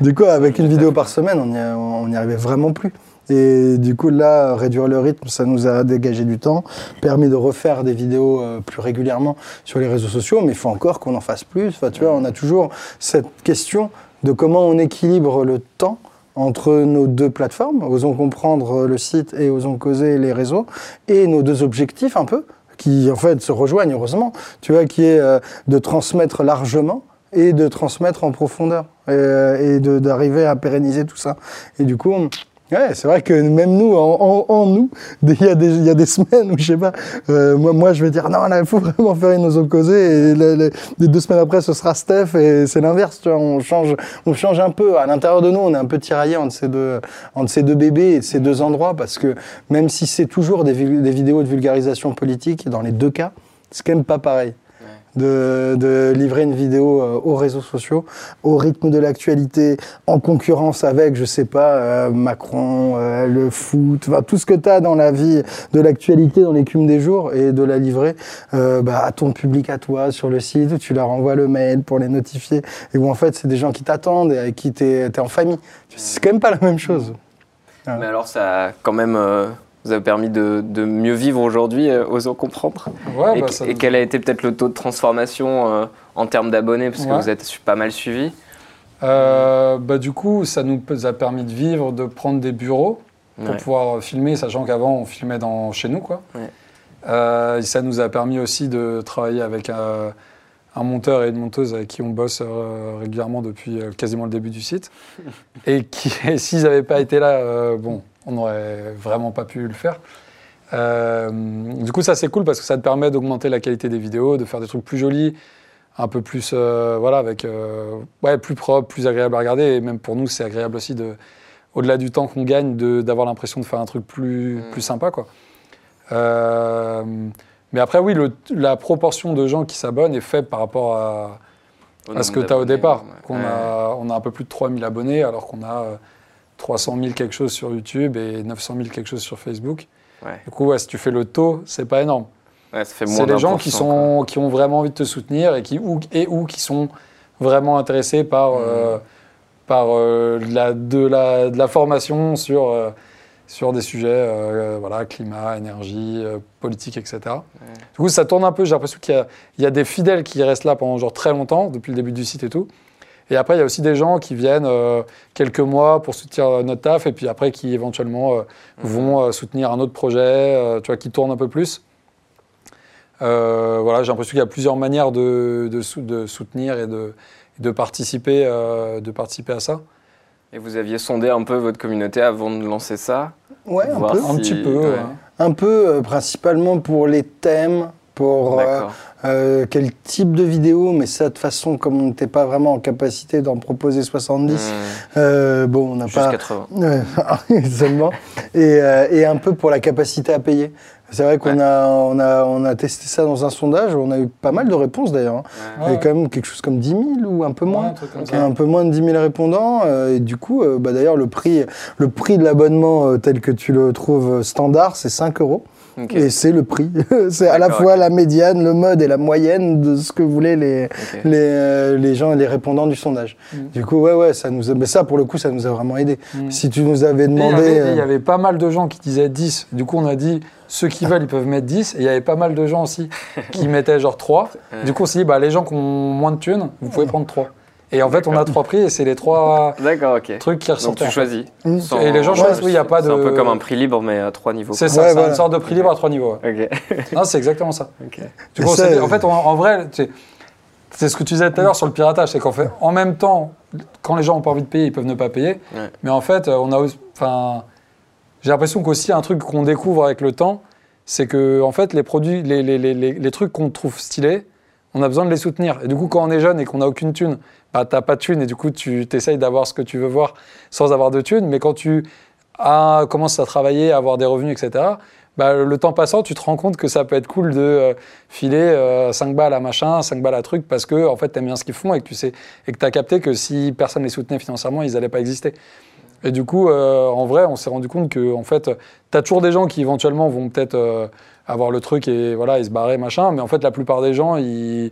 Du coup avec une vidéo par semaine, on n'y on arrivait vraiment plus. Et du coup, là, réduire le rythme, ça nous a dégagé du temps, permis de refaire des vidéos euh, plus régulièrement sur les réseaux sociaux, mais il faut encore qu'on en fasse plus. Enfin, tu vois, on a toujours cette question de comment on équilibre le temps entre nos deux plateformes, osons comprendre le site et osons causer les réseaux, et nos deux objectifs un peu, qui en fait se rejoignent heureusement, tu vois, qui est euh, de transmettre largement et de transmettre en profondeur euh, et de- d'arriver à pérenniser tout ça. Et du coup, ouais, c'est vrai que même nous, en, en- en nous, [LAUGHS] il y, a des- il y a des semaines où je sais pas, euh, moi, moi je vais dire non, là, il faut vraiment faire une osons causer et les, deux semaines après ce sera Steph et c'est l'inverse, tu vois, on change, on change un peu. À l'intérieur de nous, on est un peu tiraillé entre ces deux, entre ces deux bébés et ces deux endroits parce que même si c'est toujours des, des vidéos de vulgarisation politique, dans les deux cas, c'est quand même pas pareil de, de livrer une vidéo euh, aux réseaux sociaux, au rythme de l'actualité, en concurrence avec, je sais pas, euh, Macron, euh, le foot, enfin, tout ce que tu as dans la vie de l'actualité, dans l'écume des jours, et de la livrer euh, bah, à ton public, à toi, sur le site, où tu leur envoies le mail pour les notifier, et où en fait c'est des gens qui t'attendent et avec qui tu es, en famille. C'est quand même pas la même chose. Mais alors, ça a quand même euh, vous a permis de, de mieux vivre aujourd'hui, euh, osons comprendre. Ouais, et, bah, et quel a été peut-être le taux de transformation euh, en termes d'abonnés, parce que vous êtes pas mal suivi? Euh, bah, du coup, ça nous a permis de vivre, de prendre des bureaux pour Ouais. pouvoir filmer, sachant qu'avant, on filmait dans, chez nous. Quoi. Euh, et ça nous a permis aussi de travailler avec un, un monteur et une monteuse avec qui on bosse euh, régulièrement depuis euh, quasiment le début du site. [LAUGHS] et qui, [LAUGHS] s'ils n'avaient pas été là, euh, bon, on n'aurait vraiment pas pu le faire. Euh, du coup, ça c'est cool parce que ça te permet d'augmenter la qualité des vidéos, de faire des trucs plus jolis, un peu plus, euh, voilà, avec, euh, ouais, plus propre, plus agréable à regarder. Et même pour nous, c'est agréable aussi de, au-delà du temps qu'on gagne, de- d'avoir l'impression de faire un truc plus, Mm. plus sympa, quoi. Mais après, oui, le- la proportion de gens qui s'abonnent est faible par rapport à, ce que tu as au départ. ouais. Ouais. a, on a un peu plus de 3000 abonnés, alors qu'on a 300 000 quelque chose sur YouTube et 900 000 quelque chose sur Facebook. Ouais. Du coup, ouais, si tu fais le taux, c'est pas énorme. Ouais, C'est les gens qui, sont, qui ont vraiment envie de te soutenir et, qui, ou, et ou qui sont vraiment intéressés par, Mmh. euh, par euh, la, de, la, de la formation sur euh, sur des sujets, voilà, climat, énergie, politique, etc. Du coup, ça tourne un peu. J'ai l'impression qu'il y y, a des fidèles qui restent là pendant genre très longtemps, depuis le début du site et tout. Et après, il y a aussi des gens qui viennent euh, quelques mois pour soutenir notre taf, et puis après qui éventuellement euh, vont euh, soutenir un autre projet, euh, tu vois, qui tourne un peu plus. Euh, voilà, j'ai l'impression qu'il y a plusieurs manières de, de sou- de soutenir et de, de participer, euh, de participer à ça. Et vous aviez sondé un peu votre communauté avant de lancer ça? Ouais, un Voir peu. Un si- petit peu. ouais. ouais. Un peu, euh, principalement pour les thèmes, pour euh, D'accord. Euh, quel type de vidéo, mais ça, de toute façon, comme on n'était pas vraiment en capacité d'en proposer 70, Mmh. euh, bon, on n'a pas. 80. [LAUGHS] Ouais, seulement. Et, euh, et un peu pour la capacité à payer. C'est vrai qu'on Ouais. a, on a, on a testé ça dans un sondage, on a eu pas mal de réponses d'ailleurs. hein. Il y Ouais. avait quand même quelque chose comme 10 000 ou un peu Ouais, moins. un truc comme ça. Un peu moins de 10 000 répondants. euh, et du coup, euh, bah, d'ailleurs, le prix, le prix de l'abonnement euh, tel que tu le trouves standard, c'est 5 euros. Et c'est le prix. [LAUGHS] c'est à la fois la médiane, le mode et la moyenne de ce que voulaient les, euh, les gens, les répondants du sondage. Mm. Du coup, ouais, ouais, ça nous a, mais ça, pour le coup, ça nous a vraiment aidé. Mm. Si tu nous avais Et Il y, demandé. avait, et il y euh, avait pas mal de gens qui disaient 10. Du coup, on a dit ceux qui veulent, ils peuvent mettre 10. Et il y avait pas mal de gens aussi [LAUGHS] qui mettaient genre 3. Du coup, on s'est dit, bah, les gens qui ont moins de thunes, vous pouvez prendre 3. Et en fait, on a trois prix et c'est les trois [LAUGHS] trucs qui Donc ressortent. tu choisis. Mm. Sans- Et les gens choisissent, oui, il y a pas C'est un de- peu comme un prix libre, mais à trois niveaux. C'est ça, Ouais, c'est voilà. une sorte de prix libre à trois niveaux. ouais. Ok. Non, c'est exactement ça. [LAUGHS] ok. Du coup, on Et ça, s'est dit- euh, en fait, on- en vrai, c'est c'est ce que tu disais tout à l'heure sur le piratage, c'est qu'en fait, en même temps, quand les gens n'ont pas envie de payer, ils peuvent ne pas payer. Ouais. Mais en fait, on a, enfin, j'ai l'impression qu'aussi un truc qu'on découvre avec le temps, c'est que en fait, les produits, les, les, les, les, les trucs qu'on trouve stylés, on a besoin de les soutenir. Et du coup, quand on est jeune et qu'on n'a aucune thune, bah, t'as pas de thune et du coup, tu t'essayes d'avoir ce que tu veux voir sans avoir de thune. Mais quand tu commences à travailler, à avoir des revenus, etc., bah, le temps passant, tu te rends compte que ça peut être cool de euh, filer euh, 5 balles à machin, 5 balles à truc, parce que en fait, tu aimes bien ce qu'ils font et que tu sais et que as capté que si personne les soutenait financièrement, ils n'allaient pas exister. Et du coup, euh, en vrai, on s'est rendu compte que en fait, tu as toujours des gens qui éventuellement vont peut-être euh, avoir le truc et voilà, ils se barrer, machin, mais en fait, la plupart des gens, ils,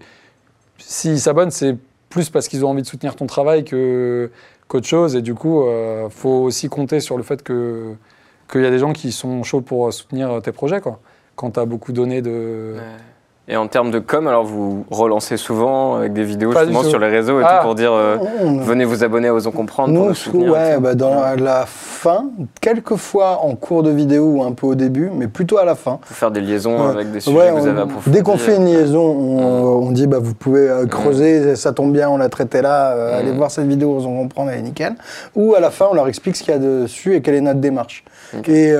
s'ils s'abonnent, c'est plus parce qu'ils ont envie de soutenir ton travail que qu'autre chose. Et du coup, euh, faut aussi compter sur le fait que qu'il y a des gens qui sont chauds pour soutenir tes projets, quoi. Quand tu as beaucoup donné de. Et en termes de com, alors vous relancez souvent avec des vidéos justement sur les réseaux et Ah. tout pour dire euh, on- venez vous abonner à Osons Comprendre pour Nous, nous sous- soutenir. ouais, bah, dans la fin, quelquefois en cours de vidéo ou un peu au début, mais plutôt à la fin. Pour faire des liaisons Ouais. avec des sujets que vous on- avez approfondis. dès qu'on fait une liaison, on, on dit bah, vous pouvez euh, creuser, ça tombe bien, on l'a traité là, euh, allez voir cette vidéo, on comprend, elle est nickel. Ou à la fin, on leur explique ce qu'il y a dessus et quelle est notre démarche. Et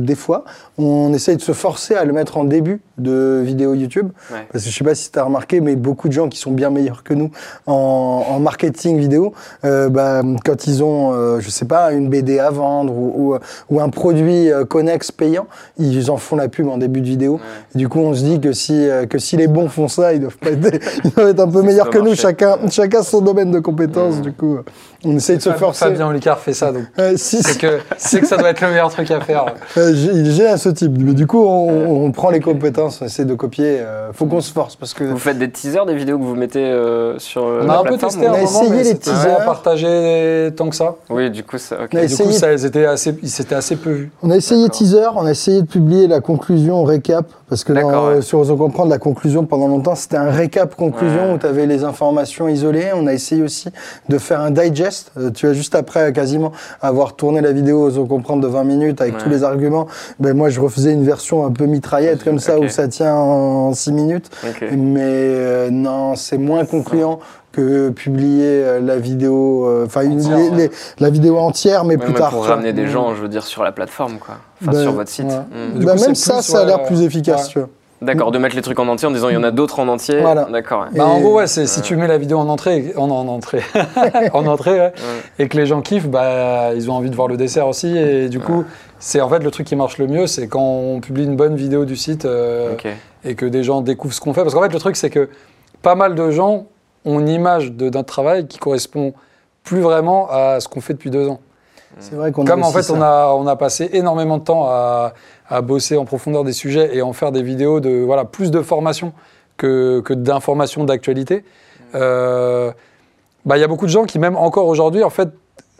des fois, on essaye de se forcer à le mettre en début de vidéo YouTube. Ouais. Parce que je sais pas si tu as remarqué, mais beaucoup de gens qui sont bien meilleurs que nous en, en marketing vidéo, euh, bah, quand ils ont, euh, je sais pas, une BD à vendre ou, ou, ou un produit euh, connexe payant, ils en font la pub en début de vidéo. Et du coup, on se dit que si, euh, que si les bons font ça, ils doivent, pas être, [LAUGHS] ils doivent être un peu meilleurs que nous. Chacun, chacun son domaine de compétences. Mm. Du coup, on essaye de se forcer. Fabien Olicard fait ça, donc Euh, si, c'est que, c'est que ça doit être le meilleur truc à faire. Euh, j'ai j'ai un ce type. Mais du coup, on, on prend les compétences, on essaie de copier. euh, faut qu'on se force parce que Vous faites des teasers des vidéos que vous mettez euh, sur euh, On la a un peu plateforme, testé On a essayé les teasers. partagé tant que ça. Oui, du coup, ça. ok. On a Et du coup, ça, c'était assez, c'était assez peu vu. On a essayé teaser, on a essayé de publier la conclusion récap, parce que D'accord, dans- ouais. sur Osons Comprendre, la conclusion pendant longtemps, c'était un récap conclusion Ouais. où tu avais les informations isolées. On a essayé aussi de faire un digest. Euh, tu as juste après, quasiment, avoir tourné la vidéo Osons Comprendre de 20 minutes avec Ouais. tous les arguments. Ben, moi, je refaisais une version un peu mitraillette comme ça, où ça tient en 6 minutes. Mais euh, non, c'est moins concluant que publier euh, la vidéo, euh, enfin la vidéo entière, mais Ouais, plus mais tard. pour ramener des Mm. gens, je veux dire, sur la plateforme, quoi. Enfin, Ben, sur votre site. ouais. Bah, coup, même ça, ça a l'air plus efficace, ouais. tu vois. D'accord, de mettre les trucs en entier en disant il y en a d'autres en entier. Voilà. D'accord, ouais. Bah, en gros, ouais, c'est si tu mets la vidéo en entrée, en, en entrée, [LAUGHS] en entrée, ouais, Ouais. et que les gens kiffent, bah, ils ont envie de voir le dessert aussi. Et du coup, c'est en fait le truc qui marche le mieux, c'est quand on publie une bonne vidéo du site euh, et que des gens découvrent ce qu'on fait. Parce qu'en fait, le truc, c'est que pas mal de gens ont une image de notre travail qui correspond plus vraiment à ce qu'on fait depuis deux ans. C'est vrai qu'on a Comme en fait, ça. on a, on a passé énormément de temps à, à bosser en profondeur des sujets et en faire des vidéos de voilà, plus de formation que, que d'informations d'actualité. Euh, bah, Il y a beaucoup de gens qui, même encore aujourd'hui, en fait,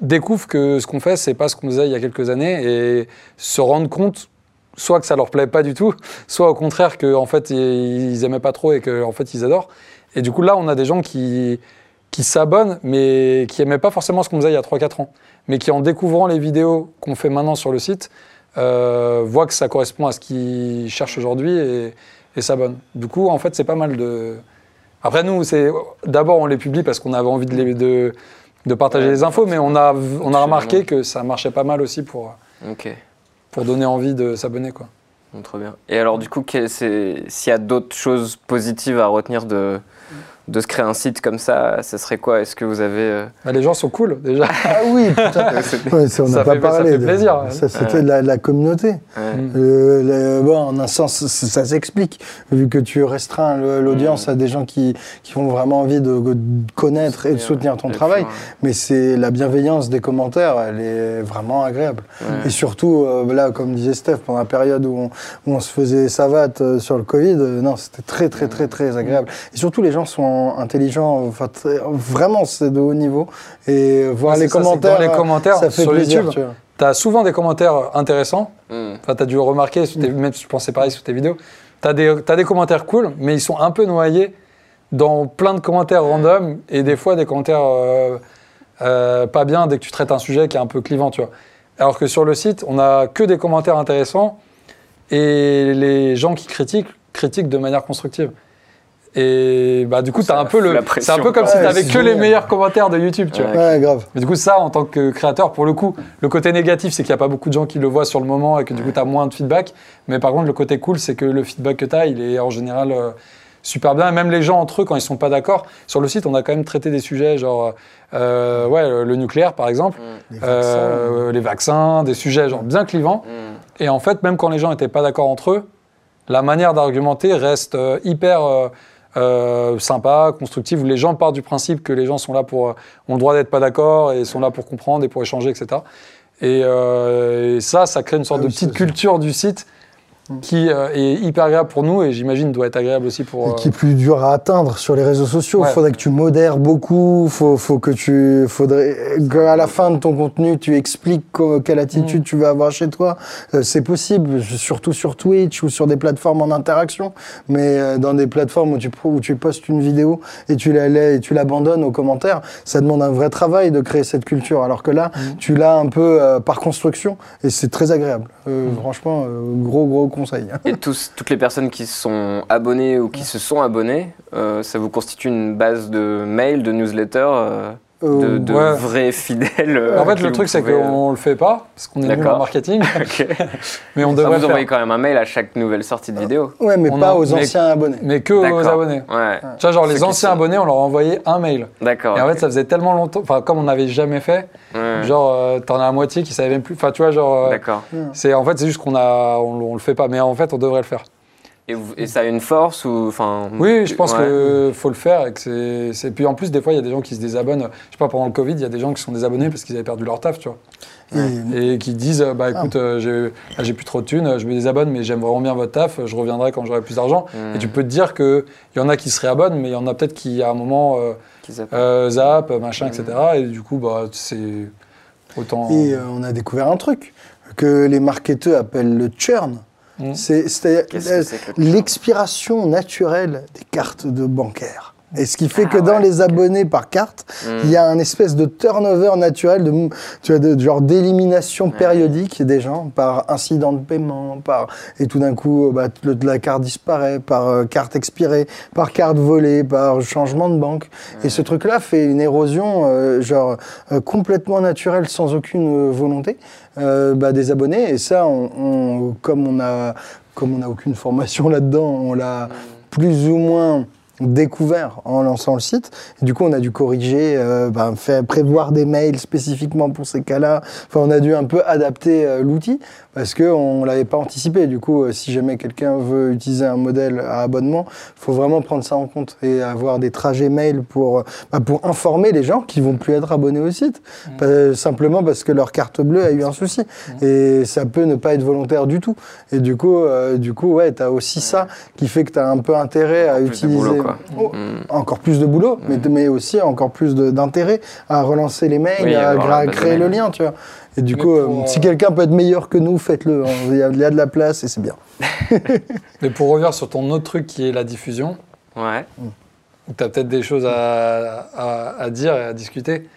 découvrent que ce qu'on fait, c'est pas ce qu'on faisait il y a quelques années et se rendent compte soit que ça leur plaît pas du tout, [LAUGHS] soit au contraire que en fait ils aimaient pas trop et que en fait ils adorent. Et du coup là, on a des gens qui qui s'abonnent mais qui aimaient pas forcément ce qu'on faisait il y a 3-4 ans, mais qui en découvrant les vidéos qu'on fait maintenant sur le site, euh, voient que ça correspond à ce qu'ils cherchent aujourd'hui et, et s'abonnent. Du coup, en fait, c'est pas mal de. Après nous, c'est d'abord on les publie parce qu'on avait envie de, les- de, de partager Ouais, les infos, mais on a, on a remarqué que ça marchait pas mal aussi pour, pour donner envie de s'abonner. quoi. Bon, Trop bien. Et alors, du coup, s'il y a d'autres choses positives à retenir de, de se créer un site comme ça, ce serait quoi? Est-ce que vous avez. euh, Bah, les gens sont cool déjà. [LAUGHS] Ah oui, putain. [LAUGHS] Ouais, ça, on Ça n'a pas fait- ça parlé. fait de- plaisir, ouais. Ça, c'était Ouais. de la, de la communauté. ouais. Mm. Euh, le- bon, en un sens, ça, ça s'explique, vu que tu restreins l'audience Mm. à des gens qui, qui ont vraiment envie de, de connaître et de soutenir ton travail. puis, Mais c'est la bienveillance des commentaires, elle est vraiment agréable. ouais. Et surtout, euh, là, comme disait Steph, pendant la période où on, où on se faisait savate sur le Covid, euh, non, c'était très, très, très, très agréable. Et surtout, les gens sont intelligents, enfin, vraiment, c'est de haut niveau. Et voir Ouais, les ça, commentaires, dans les euh, commentaires ça fait sur plaisir. YouTube, tu vois. Tu as souvent des commentaires intéressants. Mm. Enfin, tu as dû remarquer, tes- même je pensais pareil sur tes vidéos. Tu as, des commentaires cool, mais ils sont un peu noyés dans plein de commentaires random et des fois des commentaires euh, euh, pas bien dès que tu traites un sujet qui est un peu clivant, tu vois. Alors que sur le site, on a que des commentaires intéressants et les gens qui critiquent, critiquent de manière constructive. Et bah, du coup, tu Ça as un peu le. C'est un peu comme si Ouais, tu avais c'est que les meilleurs commentaires de YouTube, tu vois. Ouais. Ouais, grave. Mais du coup, ça, en tant que créateur, pour le coup, le côté négatif, c'est qu'il n'y a pas beaucoup de gens qui le voient sur le moment et que du coup, tu as moins de feedback. Mais par contre, le côté cool, c'est que le feedback que tu as, il est en général euh, super bien. Et même les gens entre eux, quand ils sont pas d'accord, sur le site, on a quand même traité des sujets genre euh, ouais, le, nucléaire, par exemple, Les euh, les vaccins, des sujets genre bien clivants. Mm. Et en fait, même quand les gens n'étaient pas d'accord entre eux, la manière d'argumenter reste euh, hyper euh, sympa, constructive, où les gens partent du principe que les gens sont là pour, euh, ont le droit d'être pas d'accord et sont là pour comprendre et pour échanger, etc. Et, euh, et ça, ça crée une sorte Ah de petite ça, culture du site qui euh, est hyper agréable pour nous et j'imagine doit être agréable aussi pour. Et euh, qui est plus dur à atteindre sur les réseaux sociaux. Il Ouais. faudrait que tu modères beaucoup. Faut, faut que tu, faudrait qu'à la fin de ton contenu, tu expliques quelle attitude Mm. tu veux avoir chez toi. Euh, c'est possible, surtout sur Twitch ou sur des plateformes en interaction. Mais euh, dans des plateformes où tu, où tu postes une vidéo et tu la- l'abandonnes aux commentaires, ça demande un vrai travail de créer cette culture. Alors que là, Mm. tu l'as un peu euh, par construction et c'est très agréable. Euh, Mm. Franchement, euh, gros gros Et tous, toutes les personnes qui sont abonnées ou qui se sont abonnées, euh, ça vous constitue une base de mails, de newsletters, euh, de, de ouais. vrais fidèles. euh, en fait, le vous truc, c'est pouvez, euh, qu'on le fait pas, parce qu'on est nul en marketing, [LAUGHS] [LAUGHS] mais on Ça, devrait vous le faire. envoyez quand même un mail à chaque nouvelle sortie de vidéo. Ouais, mais On pas a- aux mais- anciens abonnés. Mais que aux abonnés. Ouais, Tu vois, genre Ceux les anciens sont- abonnés, on leur a envoyé un mail. d'accord. Et en fait, ça faisait tellement longtemps, enfin, comme on n'avait jamais fait, Ouais. genre, euh, t'en as la moitié qui savaient même plus. Enfin, tu vois, genre, euh, D'accord. c'est en fait, c'est juste qu'on a, on, on le fait pas, mais en fait, on devrait le faire. Et, vous- et ça a une force ou enfin Oui, je pense ouais. que faut le faire et que c'est, c'est. Puis en plus, des fois, il y a des gens qui se désabonnent. Je sais pas, pendant le Covid, il y a des gens qui sont désabonnés parce qu'ils avaient perdu leur taf, tu vois, Et- et qui disent, euh, bah écoute, euh, j'ai, plus trop de thunes, je me désabonne, mais j'aime vraiment bien votre taf, je reviendrai quand j'aurai plus d'argent. Hmm. Et tu peux te dire que il y en a qui se réabonnent, mais il y en a peut-être qui à un moment euh, euh, zap, machin, Mm. etc. Et du coup, bah c'est autant. Et euh, on a découvert un truc que les marketeurs appellent le churn. Mm. C'est l'expiration naturelle des cartes de bancaire. Et ce qui fait Ah que dans les abonnés par carte, Hmm. il y a un espèce de turnover naturel, de, tu vois, de genre d'élimination périodique des gens par incident de paiement, par et tout d'un coup, bah, le- la carte disparaît, par euh, carte expirée, par carte volée, par changement de banque. Et ce truc-là fait une érosion euh, genre euh, complètement naturelle, sans aucune euh, volonté, euh, bah, des abonnés. Et ça, on, on- comme on a comme on n'a aucune formation là-dedans, on l'a plus ou moins découvert en lançant le site. Et du coup, on a dû corriger, euh, faire prévoir des mails spécifiquement pour ces cas-là. Enfin, on a dû un peu adapter euh, l'outil parce qu'on ne l'avait pas anticipé. Du coup, euh, si jamais quelqu'un veut utiliser un modèle à abonnement, il faut vraiment prendre ça en compte et avoir des trajets mail pour, bah, pour informer les gens qui vont plus être abonnés au site. Pas- simplement parce que leur carte bleue a eu un souci. Et ça peut ne pas être volontaire du tout. Et du coup, du coup ouais, tu as aussi ça qui fait que tu as un peu intérêt à utiliser. Quoi. Oh, Mm. Encore plus de boulot, mais, mais aussi encore plus d'intérêt à relancer les mails, Oui, à, créer le lien, tu vois. Et du Mais coup, pour, euh, euh, si quelqu'un peut être meilleur que nous, faites-le. hein. Il y, a, il y a de la place et c'est bien. [LAUGHS] Mais pour revenir sur ton autre truc qui est la diffusion, Ouais. où tu as peut-être des choses à, à- à dire et à discuter.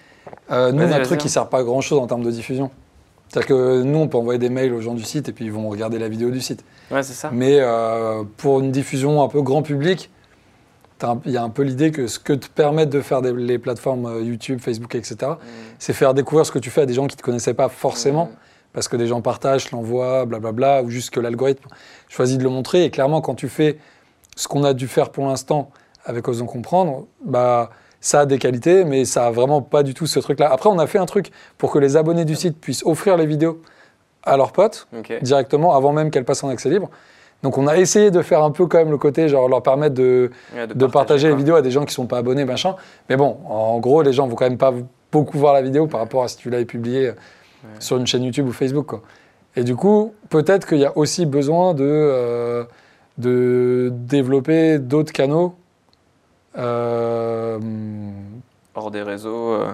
Euh, nous, notre truc, il sert pas à grand chose en termes de diffusion. C'est-à-dire que nous, on peut envoyer des mails aux gens du site et puis ils vont regarder la vidéo du site. Ouais, c'est ça. Mais euh, pour une diffusion un peu grand public, il y a un peu l'idée que ce que te permettent de faire des- les plateformes euh, YouTube, Facebook, etc., c'est faire découvrir ce que tu fais à des gens qui ne te connaissaient pas forcément, Mm. parce que des gens partagent, l'envoient, blablabla, ou juste que l'algorithme choisit de le montrer. Et clairement, quand tu fais ce qu'on a dû faire pour l'instant avec Osons Comprendre, bah, ça a des qualités, mais ça a vraiment pas du tout ce truc-là. Après, on a fait un truc pour que les abonnés du site puissent offrir les vidéos à leurs potes directement, avant même qu'elles passent en accès libre. Donc on a essayé de faire un peu quand même le côté, genre leur permettre de, Ouais, de partager les vidéos à des gens qui sont pas abonnés, machin. Mais bon, en gros, les gens vont quand même pas beaucoup voir la vidéo par rapport à si tu l'avais publié sur une chaîne YouTube ou Facebook. Quoi. Et du coup, peut-être qu'il y a aussi besoin de, euh, de développer d'autres canaux. euh, Hors des réseaux. euh,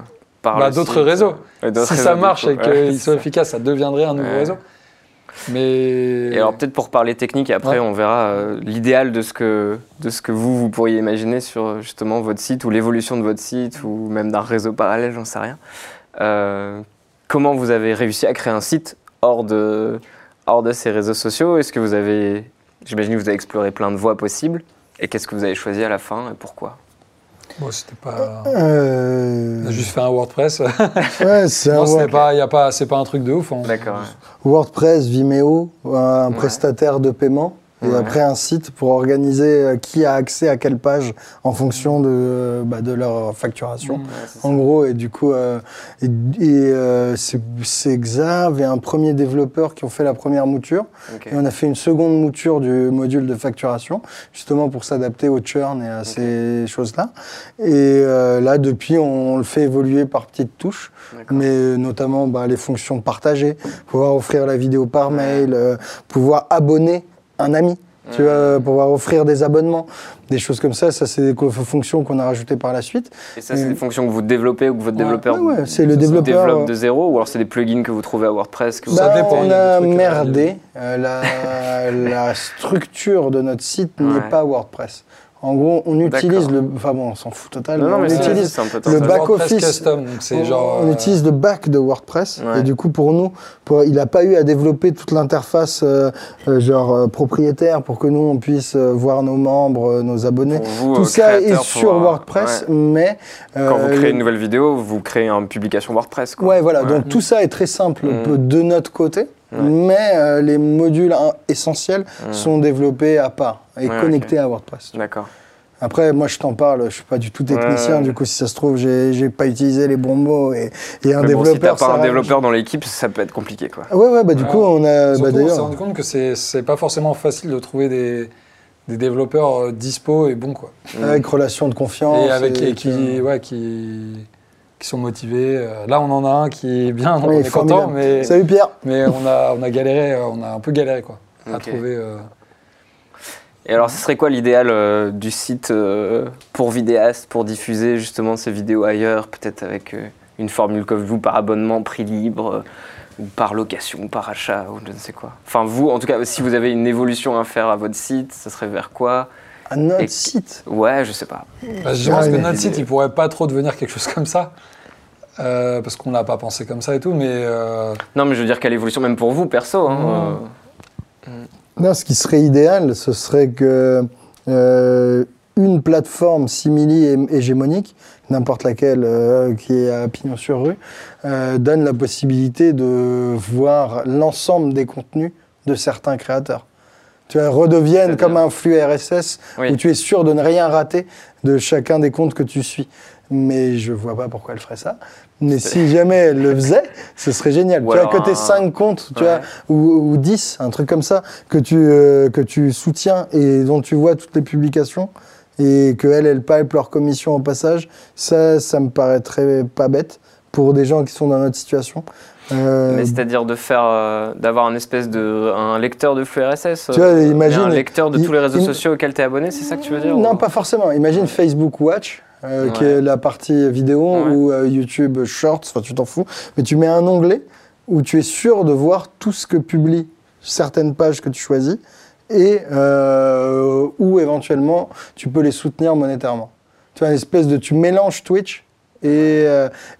par Bah, d'autres réseaux. euh, ouais, si réseaux, ça marche et Ouais, qu'ils [LAUGHS] ça. efficaces, ça deviendrait un nouveau Ouais. réseau. Mais Et alors peut-être pour parler technique, après Ouais. on verra euh, l'idéal de ce que de ce que vous vous pourriez imaginer sur justement votre site ou l'évolution de votre site ou même d'un réseau parallèle, j'en sais rien. Euh, comment vous avez réussi à créer un site hors de hors de ces réseaux sociaux? Est-ce que vous avez, j'imagine que vous avez exploré plein de voies possibles et qu'est-ce que vous avez choisi à la fin et pourquoi? Bon, c'était pas. Euh, On a juste fait un WordPress. ouais, [LAUGHS] c'est un Non, c'est Word- pas, y a pas, c'est pas un truc de ouf. hein. D'accord. ouais. WordPress, Vimeo, un Ouais. prestataire de paiement. Et Ouais. après un site pour organiser euh, qui a accès à quelle page en fonction de, euh, bah, de leur facturation. Mm. Ouais, ça. En gros, et du coup, euh, et, et, euh, c'est Xav et un premier développeur qui ont fait la première mouture. Et on a fait une seconde mouture du module de facturation, justement pour s'adapter au churn et à ces choses-là. Et euh, là, depuis, on, le fait évoluer par petites touches, mais euh, notamment bah, les fonctions partagées, pouvoir offrir la vidéo par mail, euh, pouvoir abonner un ami. Tu vois, pouvoir offrir des abonnements, des choses comme ça, ça c'est des fonctions qu'on a rajoutées par la suite. Et ça, c'est des fonctions que vous développez ou que votre Ouais, développeur Ouais, ouais, c'est le développeur. développe euh, de zéro ou alors c'est des plugins que vous trouvez à WordPress que vous- Ça Bah, on a merdé. Euh, la, [LAUGHS] la structure de notre site n'est pas WordPress. En gros, on utilise le. Enfin bon, on s'en fout total. Non, mais utilise c'est un peu le back office. custom, donc c'est on, genre. on euh, utilise le back de WordPress. Ouais. Et du coup, pour nous, pour- il n'a pas eu à développer toute l'interface euh, euh, genre euh, propriétaire pour que nous, on puisse euh, voir nos membres, euh, nos abonnés. Vous, Tout euh, ça est sur pour, WordPress, ouais. mais. Quand vous créez une nouvelle vidéo, vous créez une publication WordPress. Quoi. Ouais, voilà. Ouais. Donc tout ça est très simple Mm. de notre côté, Ouais. mais euh, les modules essentiels sont développés à part et Ouais, connectés à WordPress. D'accord. Après, moi, je t'en parle, je suis pas du tout technicien. Ouais. Du coup, si ça se trouve, j'ai j'ai pas utilisé les bons mots et, et un bon, développeur. si t'as ça pas un développeur dans l'équipe, ça peut être compliqué. Quoi. Ouais, ouais, bah du Ouais. coup, on a. Surtout, bah, on s'est rendu compte que c'est c'est pas forcément facile de trouver des, des développeurs euh, dispo et bons quoi. avec relation de confiance. et avec et qui ouais qui qui sont motivés. Euh, Là, on en a un qui est bien, donc Oui, on est content, mais Salut Pierre. mais on a on a galéré, euh, on a un peu galéré quoi à trouver. euh, Et alors, ce serait quoi l'idéal euh, du site euh, pour vidéastes, pour diffuser justement ces vidéos ailleurs, peut-être avec euh, une formule comme vous, par abonnement, prix libre, euh, ou par location, par achat, ou je ne sais quoi? Enfin, vous, en tout cas, si vous avez une évolution à faire à votre site, ça serait vers quoi? À notre Et- site. Ouais, je sais pas. Bah, je pense que notre site, il pourrait pas trop devenir quelque chose comme ça. euh, parce qu'on n'a pas pensé comme ça et tout, mais euh, Non, mais je veux dire, quelle évolution, même pour vous, perso hein, Mmh. Non, ce qui serait idéal, ce serait que euh, une plateforme simili hégémonique, n'importe laquelle euh, qui est à pignon sur rue, euh, donne la possibilité de voir l'ensemble des contenus de certains créateurs. Tu vois, redeviennent comme un flux RSS Oui. où tu es sûr de ne rien rater de chacun des comptes que tu suis. Mais je vois pas pourquoi elle ferait ça. Mais si jamais elle le faisait, ce serait génial. Ou tu vois, que un- 5 comptes, tu Ouais. vois, ou, ou 10, un truc comme ça, que tu, euh, que tu soutiens et dont tu vois toutes les publications, et qu'elles, elles pipe leur commission au passage, ça, ça me paraîtrait pas bête pour des gens qui sont dans notre situation. Euh, Mais c'est-à-dire de faire, euh, d'avoir un espèce de, un lecteur de flux RSS. Tu vois, euh, imagine- Un lecteur de il- tous les réseaux il- sociaux auxquels tu es abonné, c'est ça que tu veux dire Non, ou- pas forcément. Imagine Facebook Watch, euh, qui est la partie vidéo, Ouais. ou euh, YouTube Shorts, enfin tu t'en fous. Mais tu mets un onglet où tu es sûr de voir tout ce que publient certaines pages que tu choisis et euh, où éventuellement tu peux les soutenir monétairement. Tu vois, une espèce de. Tu mélanges Twitch et,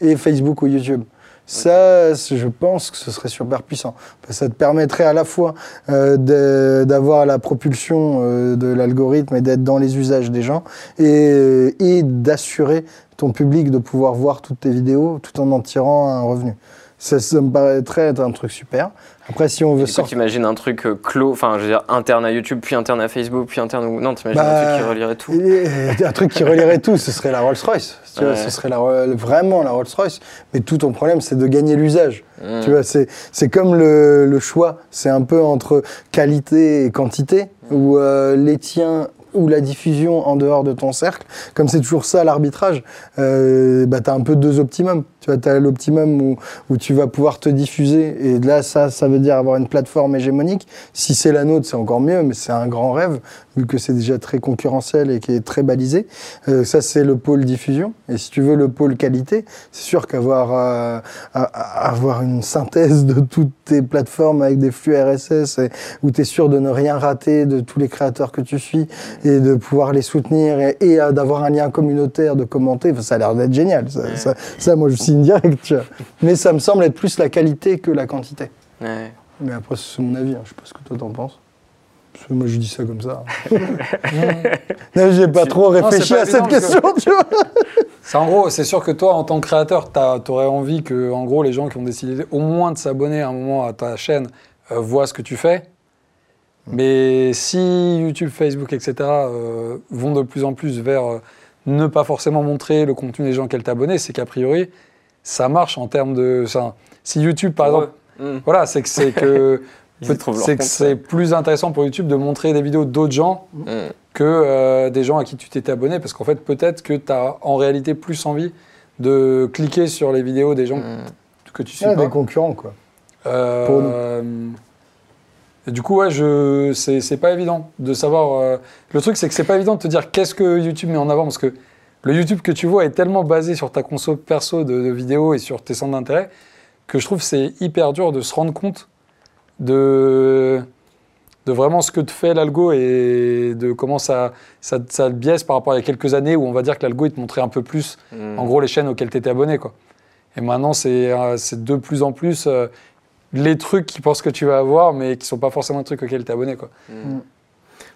et Facebook ou YouTube. Ça, je pense que ce serait super puissant. Ça te permettrait à la fois euh, d'avoir la propulsion euh, de l'algorithme et d'être dans les usages des gens et, et d'assurer ton public de pouvoir voir toutes tes vidéos tout en en tirant un revenu. Ça, ça me paraîtrait être un truc super. Après, si on veut sortir. t'imagines un truc euh, clos, enfin, je veux dire, interne à YouTube, puis interne à Facebook, puis interne. Non, t'imagines Bah, un truc qui relierait tout. Et un truc qui relierait tout, ce serait la Rolls-Royce. Tu vois, ce serait la, vraiment la Rolls-Royce. Mais tout ton problème, c'est de gagner l'usage. Mm. Tu vois, c'est, c'est comme le, le choix. C'est un peu entre qualité et quantité, ou euh, les tiens ou la diffusion en dehors de ton cercle. Comme c'est toujours ça l'arbitrage, euh, bah, tu as un peu deux optimums. Tu vois, tu as l'optimum où, où tu vas pouvoir te diffuser. Et là, ça, ça veut dire avoir une plateforme hégémonique. Si c'est la nôtre, c'est encore mieux, mais c'est un grand rêve, vu que c'est déjà très concurrentiel et qui est très balisé. Euh, ça, c'est le pôle diffusion. Et si tu veux le pôle qualité, c'est sûr qu'avoir euh, avoir une synthèse de toutes tes plateformes avec des flux RSS et, où tu es sûr de ne rien rater de tous les créateurs que tu suis et de pouvoir les soutenir et, et, euh, d'avoir un lien communautaire, de commenter, enfin, ça a l'air d'être génial. Ça, ça- ça, moi, je signe [LAUGHS] direct. tu vois. Mais ça me semble être plus la qualité que la quantité. Ouais. Mais après, c'est mon avis. hein. Je sais pas ce que toi t'en penses. Parce que moi, je dis ça comme ça. [LAUGHS] non, j'ai pas trop Non, réfléchi pas à cette question, tu vois. C'est en gros, c'est sûr que toi, en tant que créateur, tu aurais envie que, en gros, les gens qui ont décidé au moins de s'abonner à un moment à ta chaîne euh, voient ce que tu fais. Mais si YouTube, Facebook, etc. euh, vont de plus en plus vers euh, ne pas forcément montrer le contenu des gens qu'elles t'abonnent, c'est qu'a priori, ça marche en termes de. ça- si YouTube, par exemple, eux. Mm. voilà, c'est que c'est que [LAUGHS] c'est que compte, c'est plus intéressant pour YouTube de montrer des vidéos d'autres gens Mm. que euh, des gens à qui tu t'étais abonné, parce qu'en fait, peut-être que tu as en réalité plus envie de cliquer sur les vidéos des gens Mm. que tu suis Ouais, pas. des concurrents, quoi. Euh, pour nous. et du coup, ouais, je, c'est, c'est pas évident de savoir. euh, le truc, c'est que c'est pas évident de te dire qu'est-ce que YouTube met en avant, parce que le YouTube que tu vois est tellement basé sur ta conso perso de, de vidéos et sur tes centres d'intérêt que je trouve que c'est hyper dur de se rendre compte de, de vraiment ce que te fait l'algo et de comment ça, ça, ça te biaise par rapport à il y a quelques années où on va dire que l'algo il te montrait un peu plus Mm. en gros les chaînes auxquelles tu étais abonné. Quoi. Et maintenant, c'est euh, c'est de plus en plus euh, les trucs qu'ils pensent que tu vas avoir, mais qui sont pas forcément les trucs auxquels tu es abonné. Quoi. Mm.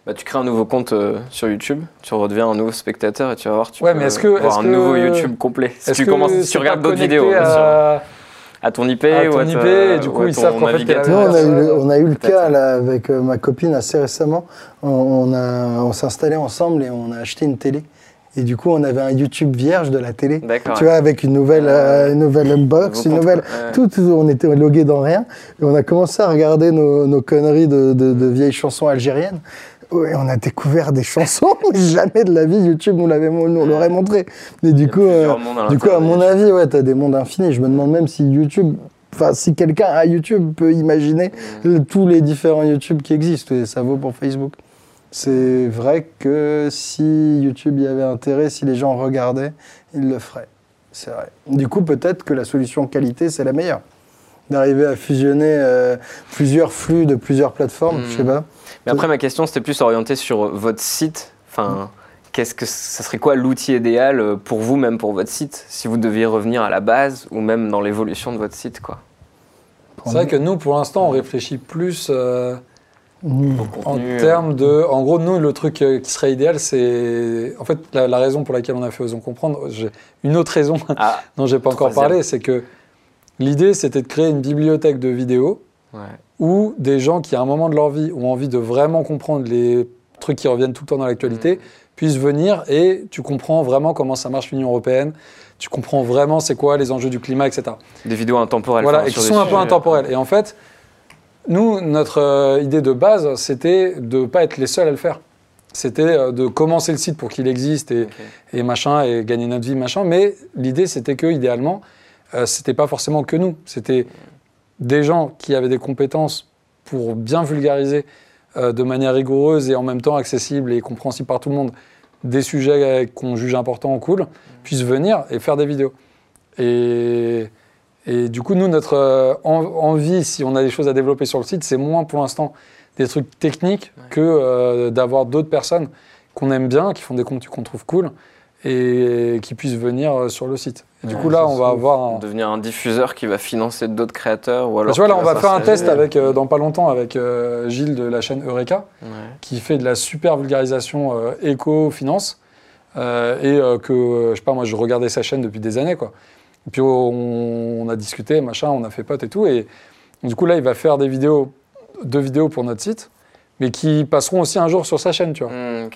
Bah, tu crées un nouveau compte euh, sur YouTube, tu redeviens un nouveau spectateur et tu vas voir, tu Ouais, peux mais est-ce que- voir est-ce un que- nouveau YouTube complet. Si tu, commences, si tu regardes d'autres vidéos, à- à ton IP à ou ton à, IP, ta- et du coup, ils ton savent qu'en fait. Nous, on a, eu, le- ça, on a eu le peut-être. cas là, avec euh, ma copine assez récemment. On, on, a- on s'est installés ensemble et on a acheté une télé. Et du coup, on avait un YouTube vierge de la télé. D'accord. Tu vois, avec une nouvelle, euh, une nouvelle box, une nouvelle. Tout, tout, on était logué dans rien. Et on a commencé à regarder nos, nos conneries de, de- de vieilles chansons algériennes. Ouais, on a découvert des chansons, [LAUGHS] mais jamais de la vie YouTube nous l'avait nous l'aurait montré. Et du coup, euh, du coup, à mon avis, ouais, t'as des mondes infinis. Je me demande même si YouTube, enfin, si quelqu'un à YouTube peut imaginer tous les différents YouTube qui existent. Et ça vaut pour Facebook. C'est vrai que si YouTube y avait intérêt, si les gens regardaient, ils le feraient. C'est vrai. Du coup, peut-être que la solution qualité, c'est la meilleure. D'arriver à fusionner euh, plusieurs flux de plusieurs plateformes, je sais pas. Mais après, ma question, c'était plus orientée sur votre site. Enfin, qu'est-ce que ça serait quoi l'outil idéal euh, pour vous, même pour votre site, si vous deviez revenir à la base ou même dans l'évolution de votre site, quoi? C'est vrai que nous, pour l'instant, on réfléchit plus euh, Mm. Au en termes de. En gros, nous, le truc qui serait idéal, c'est. En fait, la, la raison pour laquelle on a fait Osons Comprendre, j'ai une autre raison Ah, [LAUGHS] dont j'ai pas encore Troisième. parlé, c'est que l'idée, c'était de créer une bibliothèque de vidéos ouais. où des gens qui, à un moment de leur vie, ont envie de vraiment comprendre les trucs qui reviennent tout le temps dans l'actualité, Mm. puissent venir et tu comprends vraiment comment ça marche l'Union européenne, tu comprends vraiment c'est quoi les enjeux du climat, etc. Des vidéos intemporelles. Voilà, et qui sont un peu intemporelles. Et en fait, nous, notre euh, idée de base, c'était de ne pas être les seuls à le faire. C'était euh, de commencer le site pour qu'il existe et, et machin, et gagner notre vie, machin. Mais l'idée, c'était que, idéalement, euh, c'était pas forcément que nous. C'était des gens qui avaient des compétences pour bien vulgariser euh, de manière rigoureuse et en même temps accessible et compréhensible par tout le monde des sujets qu'on juge importants ou cool, puissent venir et faire des vidéos. Et, et du coup, nous, notre euh, en- envie, si on a des choses à développer sur le site, c'est moins pour l'instant des trucs techniques que euh, d'avoir d'autres personnes qu'on aime bien, qui font des contenus qu'on trouve cool et qui puissent venir euh, sur le site. Et du Ouais, coup, là, on va avoir un, Devenir un diffuseur qui va financer d'autres créateurs ou alors. Tu vois, là, on va faire un test avec, euh, dans pas longtemps avec euh, Gilles de la chaîne Eureka, Ouais. qui fait de la super vulgarisation euh, éco-finance. et que, je sais pas, moi, je regardais sa chaîne depuis des années, quoi. Et puis, on, on a discuté, machin, on a fait pote et tout. Et du coup, là, il va faire des vidéos, deux vidéos pour notre site, mais qui passeront aussi un jour sur sa chaîne, tu vois. Hmm.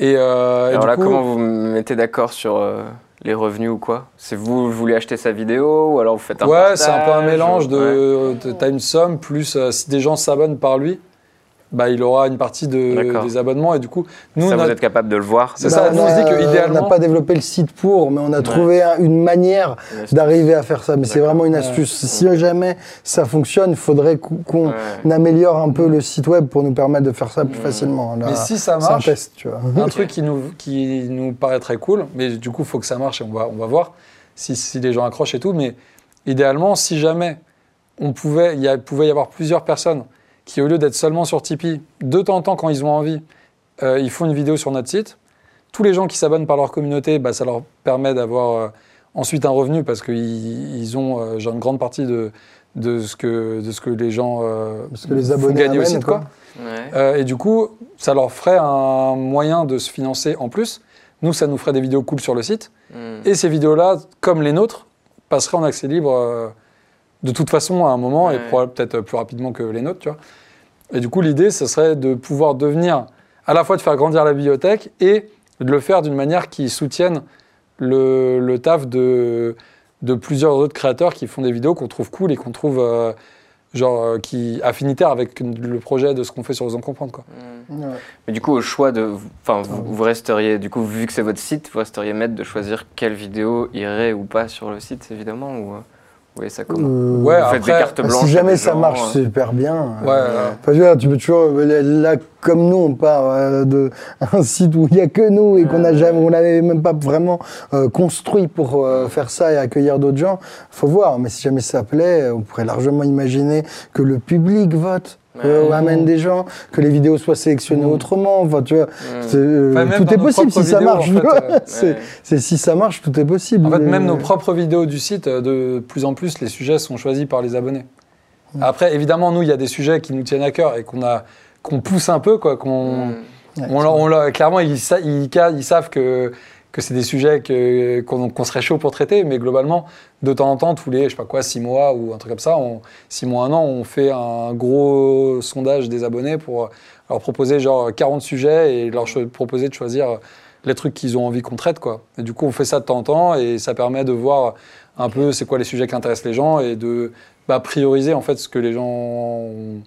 Et, euh, et Alors du là, coup, comment vous vous mettez d'accord sur euh, les revenus ou quoi? C'est vous, vous voulez acheter sa vidéo ou alors vous faites un Ouais, c'est un peu un mélange de. Ouais. T'as une somme, plus euh, si des gens s'abonnent par lui, bah, il aura une partie de, des abonnements. Et du coup, nous, ça, notre- vous êtes capable de le voir C'est ça, Bah, nous, on se dit que a- idéalement- On n'a pas développé le site pour, mais on a trouvé un- une manière d'arriver à faire ça. Mais c'est vraiment une Ouais. astuce. Si jamais ça fonctionne, il faudrait qu'on Ouais. améliore un peu le site web pour nous permettre de faire ça plus facilement. Là, mais si ça un marche, test, tu vois. un truc qui nous, qui nous paraît très cool, mais du coup, il faut que ça marche et on va, on va voir si, si les gens accrochent et tout. Mais idéalement, si jamais on pouvait, il y a- pouvait y avoir plusieurs personnes qui, au lieu d'être seulement sur Tipeee, de temps en temps, quand ils ont envie, euh, ils font une vidéo sur notre site. Tous les gens qui s'abonnent par leur communauté, bah, ça leur permet d'avoir euh, ensuite un revenu parce qu'ils ils ont euh, genre une grande partie de, de, ce que, de ce que les gens euh, Parce que les font abonnés gagner au site. Quoi. Ouais. Euh, et du coup, ça leur ferait un moyen de se financer en plus. Nous, ça nous ferait des vidéos cool sur le site. Hmm. Et ces vidéos-là, comme les nôtres, passeraient en accès libre euh, de toute façon à un moment et Ouais. probablement peut-être plus rapidement que les nôtres, tu vois. Et du coup, l'idée, ce serait de pouvoir devenir, à la fois de faire grandir la bibliothèque et de le faire d'une manière qui soutienne le, le taf de, de plusieurs autres créateurs qui font des vidéos qu'on trouve cool et qu'on trouve euh, genre euh, qui affinitaires avec le projet de ce qu'on fait sur Osons Comprendre, quoi. Ouais. Mais du coup, au choix de. Enfin, vous, vous resteriez. Du coup, vu que c'est votre site, vous resteriez maître de choisir quelle vidéo irait ou pas sur le site, évidemment Ou euh, voyez ça comment Euh, Ouais, faites des après, cartes blanches. si jamais ça gens, marche euh, super bien. Ouais, euh, euh, veux dire, tu peux toujours. Là, comme nous, on part euh, de [LAUGHS] un site où il n'y a que nous et qu'on n'a Ouais. jamais, on n'avait même pas vraiment euh, construit pour euh, faire ça et accueillir d'autres gens. Faut voir. Mais si jamais ça plaît, on pourrait largement imaginer que le public vote. Euh, amène des gens, que les vidéos soient sélectionnées Mm. autrement. Enfin, tu vois, c'est, euh, Enfin, tout est nos possible propres si ça marche. en fait, euh, [LAUGHS] c'est, Ouais. c'est si ça marche, tout est possible. En fait, même nos propres vidéos du site, euh, de plus en plus, les sujets sont choisis par les abonnés. Mm. Après, évidemment, nous, il y a des sujets qui nous tiennent à cœur et qu'on a, qu'on pousse un peu, quoi. Qu'on, ouais, on, leur- on clairement, ils, sa- ils savent que, que c'est des sujets qu'on, serait chaud pour traiter, mais globalement, de temps en temps, tous les, je sais pas quoi, six mois ou un truc comme ça, on, six mois, un an, on fait un gros sondage des abonnés pour leur proposer genre 40 sujets et leur proposer de choisir les trucs qu'ils ont envie qu'on traite, quoi. Et du coup, on fait ça de temps en temps et ça permet de voir un peu c'est quoi les sujets qui intéressent les gens et de bah, prioriser en fait ce que les gens ont,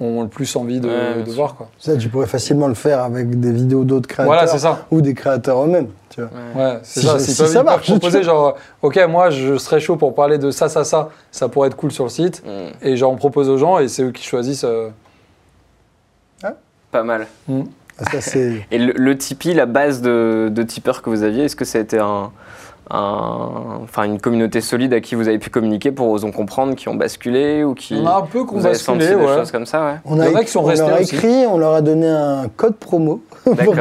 ont le plus envie de, Ouais, voir, quoi. Ça, tu pourrais facilement le faire avec des vidéos d'autres créateurs Voilà, ça. ou des créateurs eux-mêmes. Tu vois. Ouais. Ouais, c'est Si- ça. si ça peuvent marche, proposer genre, ok, moi je serais chaud pour parler de ça, ça, ça, ça pourrait être cool sur le site. Hmm. Et genre on propose aux gens et c'est eux qui choisissent. euh, Pas mal. Ça, c'est. [LAUGHS] Et le, le Tipeee, la base de, de tipeurs que vous aviez, est-ce que ça a été un, un- enfin, une communauté solide à qui vous avez pu communiquer pour osons comprendre, qui ont basculé ou qui On a un peu qu'on des ouais. choses comme ça, ouais. On a, écrit- qui sont on leur a aussi. écrit, on leur a donné un code promo. [LAUGHS] pour.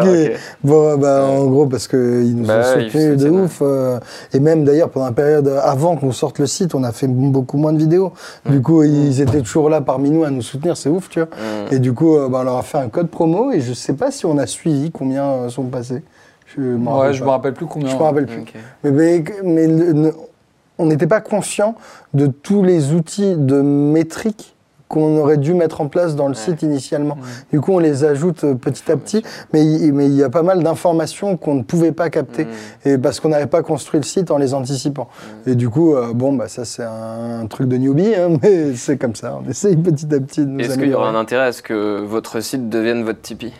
Bon, bah, en gros, parce qu'ils nous Bah ont soutenus de ouf. euh, et même d'ailleurs, pendant la période avant qu'on sorte le site, on a fait beaucoup moins de vidéos. Du coup, ils étaient toujours là parmi nous à nous soutenir, c'est ouf, tu vois. Hmm. Et du coup, euh, bah, on leur a fait un code promo et je sais pas si on a suivi combien euh, sont passés. Je m'en Ouais, rappelle je pas. me rappelle plus combien. Je me rappelle plus. Mais, mais- mais le- ne- on n'était pas conscient de tous les outils de métrique qu'on aurait dû mettre en place dans le Ouais. site initialement. Ouais. Du coup, on les ajoute euh, petit à petit, mais il mais il y a pas mal d'informations qu'on ne pouvait pas capter, Hmm. et parce qu'on n'avait pas construit le site en les anticipant. Et du coup, euh, bon, bah, ça c'est un truc de newbie, hein, [LAUGHS] mais c'est comme ça, on essaye petit à petit de nous Est-ce qu'il y aura un intérêt à ce que votre site devienne votre Tipeee?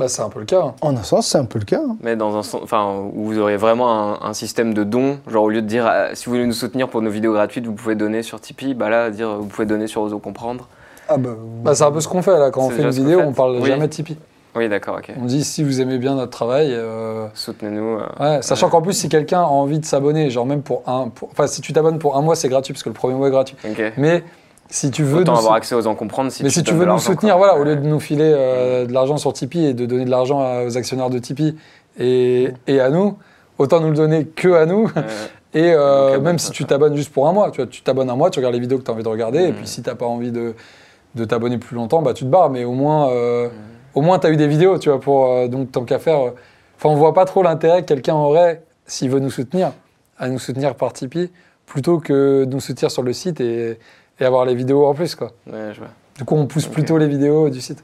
Bah, c'est un peu le cas. hein. En un sens, c'est un peu le cas. hein. Mais dans un sens, enfin, où vous auriez vraiment un, un système de dons, genre au lieu de dire ah, si vous voulez nous soutenir pour nos vidéos gratuites, vous pouvez donner sur Tipeee, bah là, dire vous pouvez donner sur Ozo Comprendre. Ah bah, Bah, c'est un peu ce qu'on fait là. Quand on C'est fait une ce vidéo, on parle Oui. jamais de Tipeee. Oui, d'accord, ok. On dit si vous aimez bien notre travail. euh, Soutenez-nous. euh, Ouais, sachant qu'en plus, si quelqu'un a envie de s'abonner, genre même pour un. pour- Enfin, si tu t'abonnes pour un mois, c'est gratuit parce que le premier mois est gratuit. Ok. Mais si tu veux. Autant nous avoir accès aux en comprendre si mais tu si tu veux nous soutenir, voilà, au lieu de nous filer euh, de l'argent sur Tipeee et de donner de l'argent aux actionnaires de Tipeee et, et à nous, autant nous le donner que à nous. [LAUGHS] Et euh, même si tu t'abonnes juste pour un mois, tu vois, tu t'abonnes un mois, tu regardes les vidéos que tu as envie de regarder, et Mm. puis si t'as pas envie de, de t'abonner plus longtemps, bah tu te barres. Mais au moins, euh, Mm. au moins tu as eu des vidéos, tu vois, pour euh, donc tant qu'à faire. Enfin, on voit pas trop l'intérêt que quelqu'un aurait s'il veut nous soutenir, à nous soutenir par Tipeee, plutôt que de nous soutenir sur le site et, et avoir les vidéos en plus, quoi. ouais, je vois. Du coup, on pousse Ok. plutôt les vidéos du site.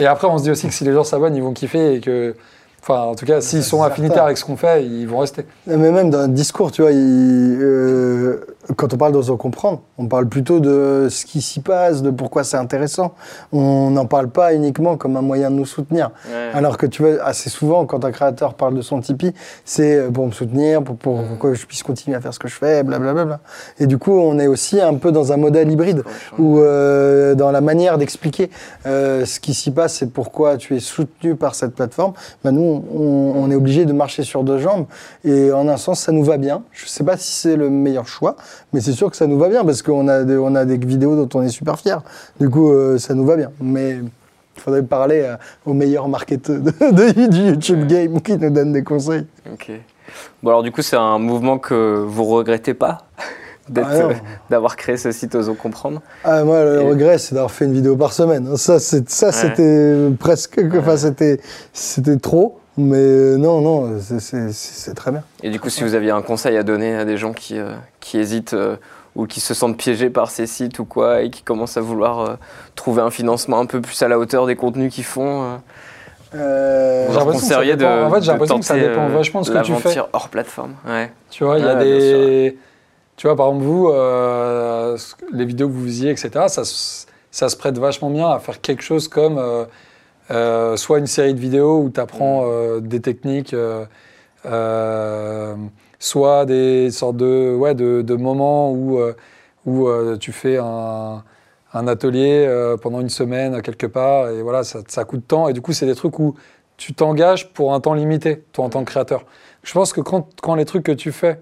Et après, on se dit aussi que si les gens s'abonnent, ils vont kiffer et que, enfin, en tout cas, s'ils sont affinitaires avec ce qu'on fait, ils vont rester. Mais même dans un discours, tu vois, il- euh, quand on parle d'oser comprendre, on parle plutôt de ce qui s'y passe, de pourquoi c'est intéressant. On n'en parle pas uniquement comme un moyen de nous soutenir. Ouais. Alors que tu vois, assez souvent, quand un créateur parle de son Tipeee, c'est euh, pour me soutenir, pour, pour que je puisse continuer à faire ce que je fais, blablabla. Et du coup, on est aussi un peu dans un modèle hybride où euh, dans la manière d'expliquer euh, ce qui s'y passe et pourquoi tu es soutenu par cette plateforme, ben nous, on, on est obligé de marcher sur deux jambes. Et en un sens, ça nous va bien. Je ne sais pas si c'est le meilleur choix, mais c'est sûr que ça nous va bien parce qu'on a, des- on a des vidéos dont on est super fiers. Du coup, euh, ça nous va bien. Mais il faudrait parler euh, aux meilleurs marketeurs de, de- du YouTube Game qui nous donnent des conseils. Ok. Bon, alors du coup, c'est un mouvement que vous regrettez pas Ah euh, d'avoir créé ce site Ozo Comprendre Ah, moi, le Et- regret, c'est d'avoir fait une vidéo par semaine. Ça, c'est, ça, c'était presque, enfin, c'était, c'était trop. Mais euh, non, non, c'est, très bien. Et du coup, si vous aviez un conseil à donner à des gens qui, euh, qui hésitent euh, ou qui se sentent piégés par ces sites ou quoi et qui commencent à vouloir euh, trouver un financement un peu plus à la hauteur des contenus qu'ils font, euh, vous J'ai l'impression que de. En fait, j'ai de l'impression que ça dépend vachement de ce que tu fais. hors plateforme. Ouais. Tu vois, il y a bien des. Tu vois, par exemple, vous, les vidéos que vous faisiez, etc., ça, ça se prête vachement bien à faire quelque chose comme euh, euh, soit une série de vidéos où tu apprends des techniques, euh, euh, soit des sortes de, ouais, de, de moments où, euh, où euh, tu fais un, un atelier euh, pendant une semaine quelque part, et voilà, ça, ça coûte de temps, et du coup, c'est des trucs où tu t'engages pour un temps limité, toi, en tant que créateur. Je pense que quand, quand les trucs que tu fais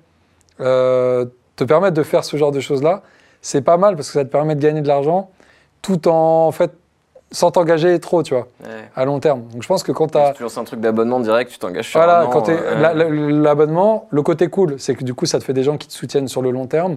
euh, te permettent de faire ce genre de choses-là, c'est pas mal parce que ça te permet de gagner de l'argent tout en, en fait, sans t'engager trop, tu vois, Ouais. à long terme. Donc je pense que quand tu as... Si tu lances un truc d'abonnement direct, tu t'engages sur Voilà, quand t'es- euh, la- la- l'abonnement, le côté cool, c'est que du coup, ça te fait des gens qui te soutiennent sur le long terme.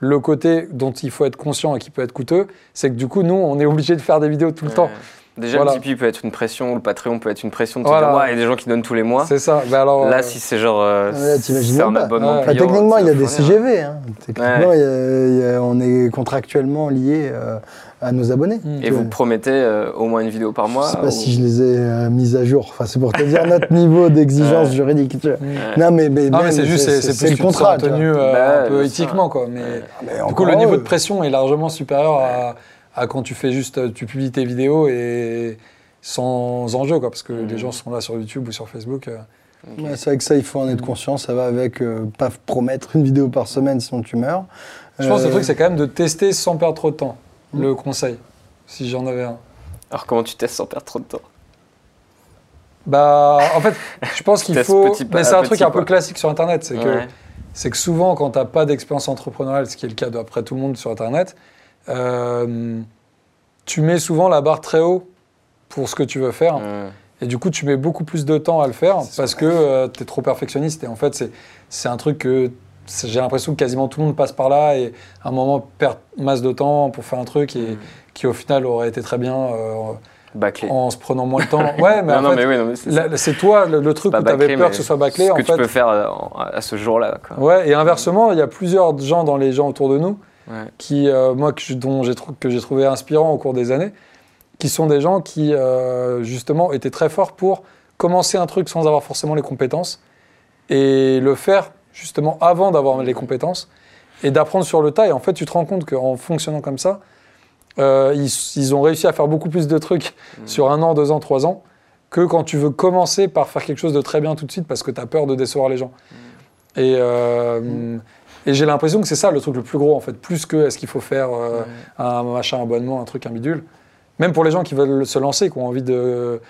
Le côté dont il faut être conscient et qui peut être coûteux, c'est que du coup, nous, on est obligé de faire des vidéos tout le ouais. temps. Déjà, Voilà. le Tipeee peut être une pression, ou le Patreon peut être une pression de Voilà. ouais, y a des gens qui donnent tous les mois. C'est ça. Mais alors, Là, euh, si c'est genre, euh, t'imagines c'est un abonnement Ouais. Payant, techniquement, il y a des fournir. CGV. hein. Techniquement, il y a- il y a- on est contractuellement lié euh, à nos abonnés. Mm. Et vous promettez euh, au moins une vidéo par mois Je sais pas ou- si je les ai euh, mises à jour. Enfin, c'est pour te dire notre [LAUGHS] niveau d'exigence Ouais. juridique. tu vois. mm. Non, mais, c'est juste, c'est le contrat. tenu euh, Bah, un peu éthiquement, quoi. Mais Ouais. Mais du coup, le niveau de pression est largement supérieur à, à quand tu fais juste, euh, tu publies tes vidéos et sans enjeu, quoi, parce que Mhm. les gens sont là sur YouTube ou sur Facebook. euh. Ouais, c'est vrai que ça, il faut en être conscient. Ça va avec euh, pas promettre une vidéo par semaine sinon tu meurs. Je pense que le Euh, truc, c'est quand même de tester sans perdre trop de temps. Mhm. Le conseil, si j'en avais un. Alors, comment tu testes sans perdre trop de temps? Bah, en fait, je pense [LAUGHS] qu'il faut. petit pas mais c'est un truc petit, un peu classique sur Internet, c'est que c'est que souvent, quand tu n'as pas d'expérience entrepreneuriale, ce qui est le cas d'après tout le monde sur Internet, euh, tu mets souvent la barre très haut pour ce que tu veux faire. Ouais. Et du coup, tu mets beaucoup plus de temps à le faire parce que tu es trop perfectionniste. Et en fait, c'est- c'est un truc que j'ai l'impression que quasiment tout le monde passe par là et à un moment perd masse de temps pour faire un truc et Mm. qui au final aurait été très bien euh, Bâclé. en se prenant moins de temps. [LAUGHS] Ouais, mais non, en non, fait, mais oui, non, mais c'est toi le, le truc où tu avais peur que ce soit bâclé. ce En que tu fait, peux faire euh, à ce jour-là. Ouais, et inversement, il y a plusieurs gens dans les gens autour de nous Ouais. qui, euh, moi, que, dont j'ai que j'ai trouvé inspirant au cours des années, qui sont des gens qui, euh, justement, étaient très forts pour commencer un truc sans avoir forcément les compétences et le faire, justement, avant d'avoir les compétences et d'apprendre sur le tas. Et en fait, tu te rends compte qu'en fonctionnant comme ça, euh, ils, ils ont réussi à faire beaucoup plus de trucs Mm. sur un an, deux ans, trois ans que quand tu veux commencer par faire quelque chose de très bien tout de suite parce que tu as peur de décevoir les gens. Et, euh, et j'ai l'impression que c'est ça le truc le plus gros en fait, plus que est-ce qu'il faut faire euh, un machin abonnement, un truc, un bidule. Même pour les gens qui veulent se lancer, qui ont envie de,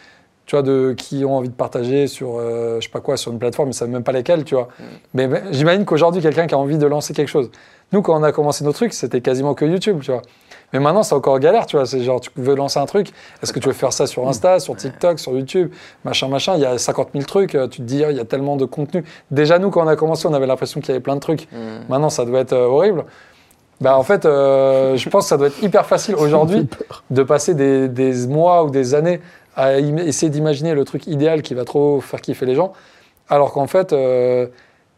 tu vois, de, qui ont envie de partager sur, euh, je sais pas quoi, sur une plateforme, ils savent même pas lesquelles, tu vois. Mais, mais j'imagine qu'aujourd'hui, quelqu'un qui a envie de lancer quelque chose. Nous, quand on a commencé nos trucs, c'était quasiment que YouTube, tu vois. Mais maintenant, c'est encore galère, tu vois. C'est genre, tu veux lancer un truc, est-ce que tu veux faire ça sur Insta, sur TikTok, sur YouTube, machin, machin? Il y a 50 000 trucs, euh, tu te dis, il y a tellement de contenu. Déjà, nous, quand on a commencé, on avait l'impression qu'il y avait plein de trucs. Maintenant, ça doit être euh, horrible. Bah, en fait, euh, je pense que ça doit être hyper facile [LAUGHS] aujourd'hui de passer des, des mois ou des années à essayer d'imaginer le truc idéal qui va trop faire kiffer les gens, alors qu'en fait, euh,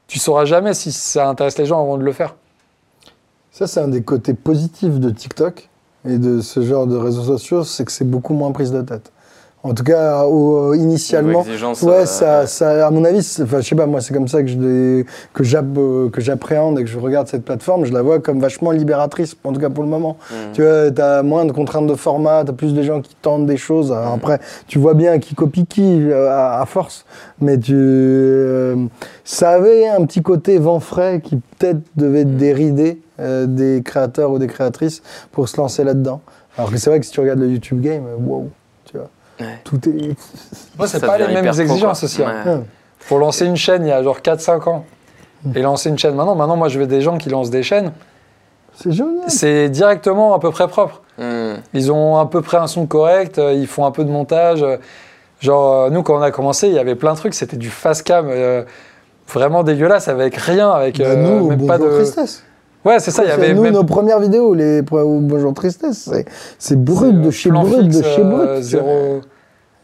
tu sauras jamais si ça intéresse les gens avant de le faire. Ça, c'est un des côtés positifs de TikTok et de ce genre de réseaux sociaux, c'est que c'est beaucoup moins prise de tête. En tout cas, au- initialement, Niveau exigence, ouais, euh, ça, ça, à mon avis, c'est- enfin, je sais pas, moi, c'est comme ça que je que euh, que j'appréhende et que je regarde cette plateforme. Je la vois comme vachement libératrice, en tout cas pour le moment. Mm. Tu vois, t'as moins de contraintes de format, t'as plus de gens qui tentent des choses. Alors après, tu vois bien qui copie qui euh, à, à force, mais tu, euh, ça avait un petit côté vent frais qui peut-être devait dérider euh, des créateurs ou des créatrices pour se lancer là-dedans. Alors que c'est vrai que si tu regardes le YouTube Game, euh, wow, Ouais. tout est. Moi, c'est pas les mêmes exigences aussi. hein. Ouais. Pour lancer une chaîne il y a genre 4-5 ans et lancer une chaîne maintenant, maintenant, moi, je veux des gens qui lancent des chaînes. C'est génial. C'est directement à peu près propre. Mm. Ils ont à peu près un son correct, euh, ils font un peu de montage. Genre, euh, nous, quand on a commencé, il y avait plein de trucs, c'était du fast cam. euh, Vraiment dégueulasse, avec rien, avec Bah, euh, nous, même pas de. tristesse. Ouais, c'est ça, il y avait nous, même nos premières vidéos, les bonjour tristesse, c'est- c'est brut de chez brut de chez euh, brut.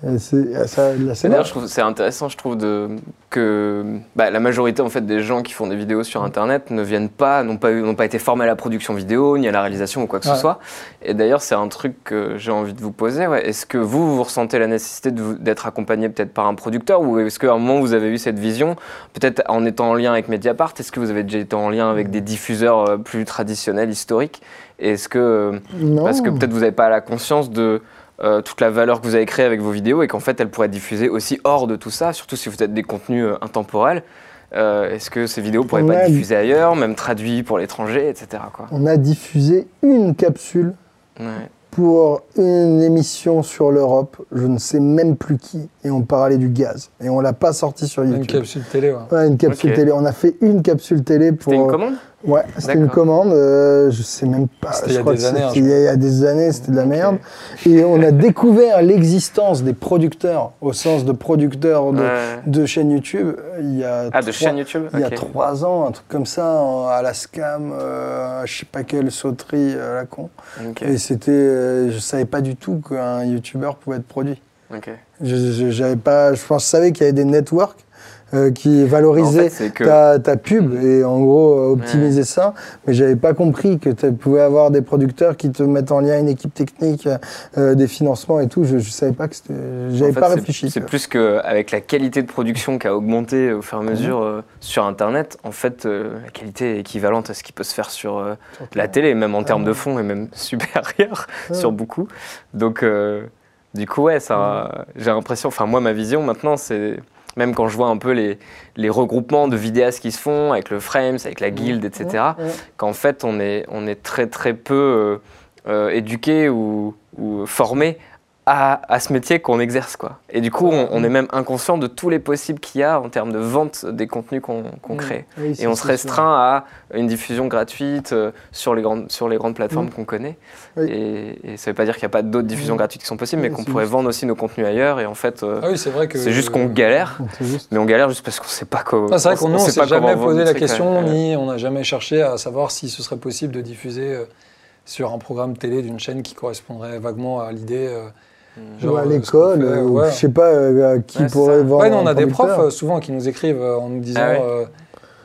D'ailleurs, là. je trouve c'est intéressant, je trouve, de, que bah, la majorité en fait des gens qui font des vidéos sur Internet ne viennent pas, n'ont pas, n'ont pas été formés à la production vidéo, ni à la réalisation ou quoi que Ouais. ce soit. Et d'ailleurs, c'est un truc que j'ai envie de vous poser. ouais. Est-ce que vous, vous ressentez la nécessité d'être accompagné peut-être par un producteur, ou est-ce qu'à un moment vous avez eu cette vision, peut-être en étant en lien avec Mediapart, est-ce que vous avez déjà été en lien avec des diffuseurs euh, plus traditionnels, historiques? Est-ce que euh, Non. parce que peut-être vous n'avez pas la conscience de euh, toute la valeur que vous avez créée avec vos vidéos et qu'en fait, elles pourraient être diffusées aussi hors de tout ça, surtout si vous êtes des contenus euh, intemporels. Euh, Est-ce que ces vidéos pourraient On pas a- être diffusées ailleurs, même traduites pour l'étranger, etc. Quoi? On a diffusé une capsule Ouais. pour une émission sur l'Europe, je ne sais même plus qui, et on parlait du gaz. Et on l'a pas sorti sur Une YouTube. capsule télé, ouais. Ouais, une capsule télé. On a fait une capsule télé pour. C'était une commande? Ouais, c'était une commande. euh, je sais même pas. Je il y a crois des que années, hein, c'était je il y a- des années, c'était de la merde. Et on a découvert l'existence des producteurs, au sens de producteurs de, Ouais. de chaînes YouTube, il y a Ah, de trois- chaîne YouTube Il y a Ok. trois ans, un truc comme ça, en- à la scam, euh, je sais pas quelle sauterie à la con. Et c'était, euh, je savais pas du tout qu'un YouTuber pouvait être produit. Je, pas, je pense, je savais qu'il y avait des networks euh, qui En fait, que- ta, ta pub et en gros optimiser ça, mais j'avais pas compris que tu pouvais avoir des producteurs qui te mettent en lien une équipe technique, euh, des financements et tout. Je, je savais pas que j'avais En fait, pas réfléchi. C'est plus qu'avec la qualité de production qui a augmenté au fur et à mesure euh, sur Internet, en fait, la qualité est équivalente à ce qui peut se faire sur la télé, même en termes de fond, et même [LAUGHS] supérieur Ouais. sur beaucoup. Donc, du coup, ouais, ça, j'ai l'impression, enfin, moi, ma vision maintenant, c'est même quand je vois un peu les, les regroupements de vidéastes qui se font avec le Frames, avec la Guild, etc., qu'en fait, on est, on est très, très peu euh, euh, éduqué ou, ou formé à, à ce métier qu'on exerce. Quoi. Et du coup, on, on est même inconscient de tous les possibles qu'il y a en termes de vente des contenus qu'on Mm. crée. Oui, Et on se restreint à une diffusion gratuite euh, sur, les grandes, sur les grandes plateformes Mm. qu'on connaît. Oui. Et, et ça ne veut pas dire qu'il n'y a pas d'autres diffusions Mm. gratuites qui sont possibles, mais Oui, qu'on pourrait juste. vendre aussi nos contenus ailleurs. Et en fait, euh, Ah oui, c'est vrai que. c'est juste qu'on galère. Mais on galère juste parce qu'on ne sait pas comment. Ah, c'est vrai qu'on sait s'est jamais posé la question, ni on n'a jamais cherché à savoir si ce serait possible de diffuser euh, sur un programme télé d'une chaîne qui correspondrait vaguement à l'idée. Euh, genre, Ou à euh, l'école, ou ouais. je sais pas euh, qui Ouais, pourrait ça. vendre. Ouais, nous, on a des profs euh, souvent qui nous écrivent euh, en nous disant Ah ouais euh,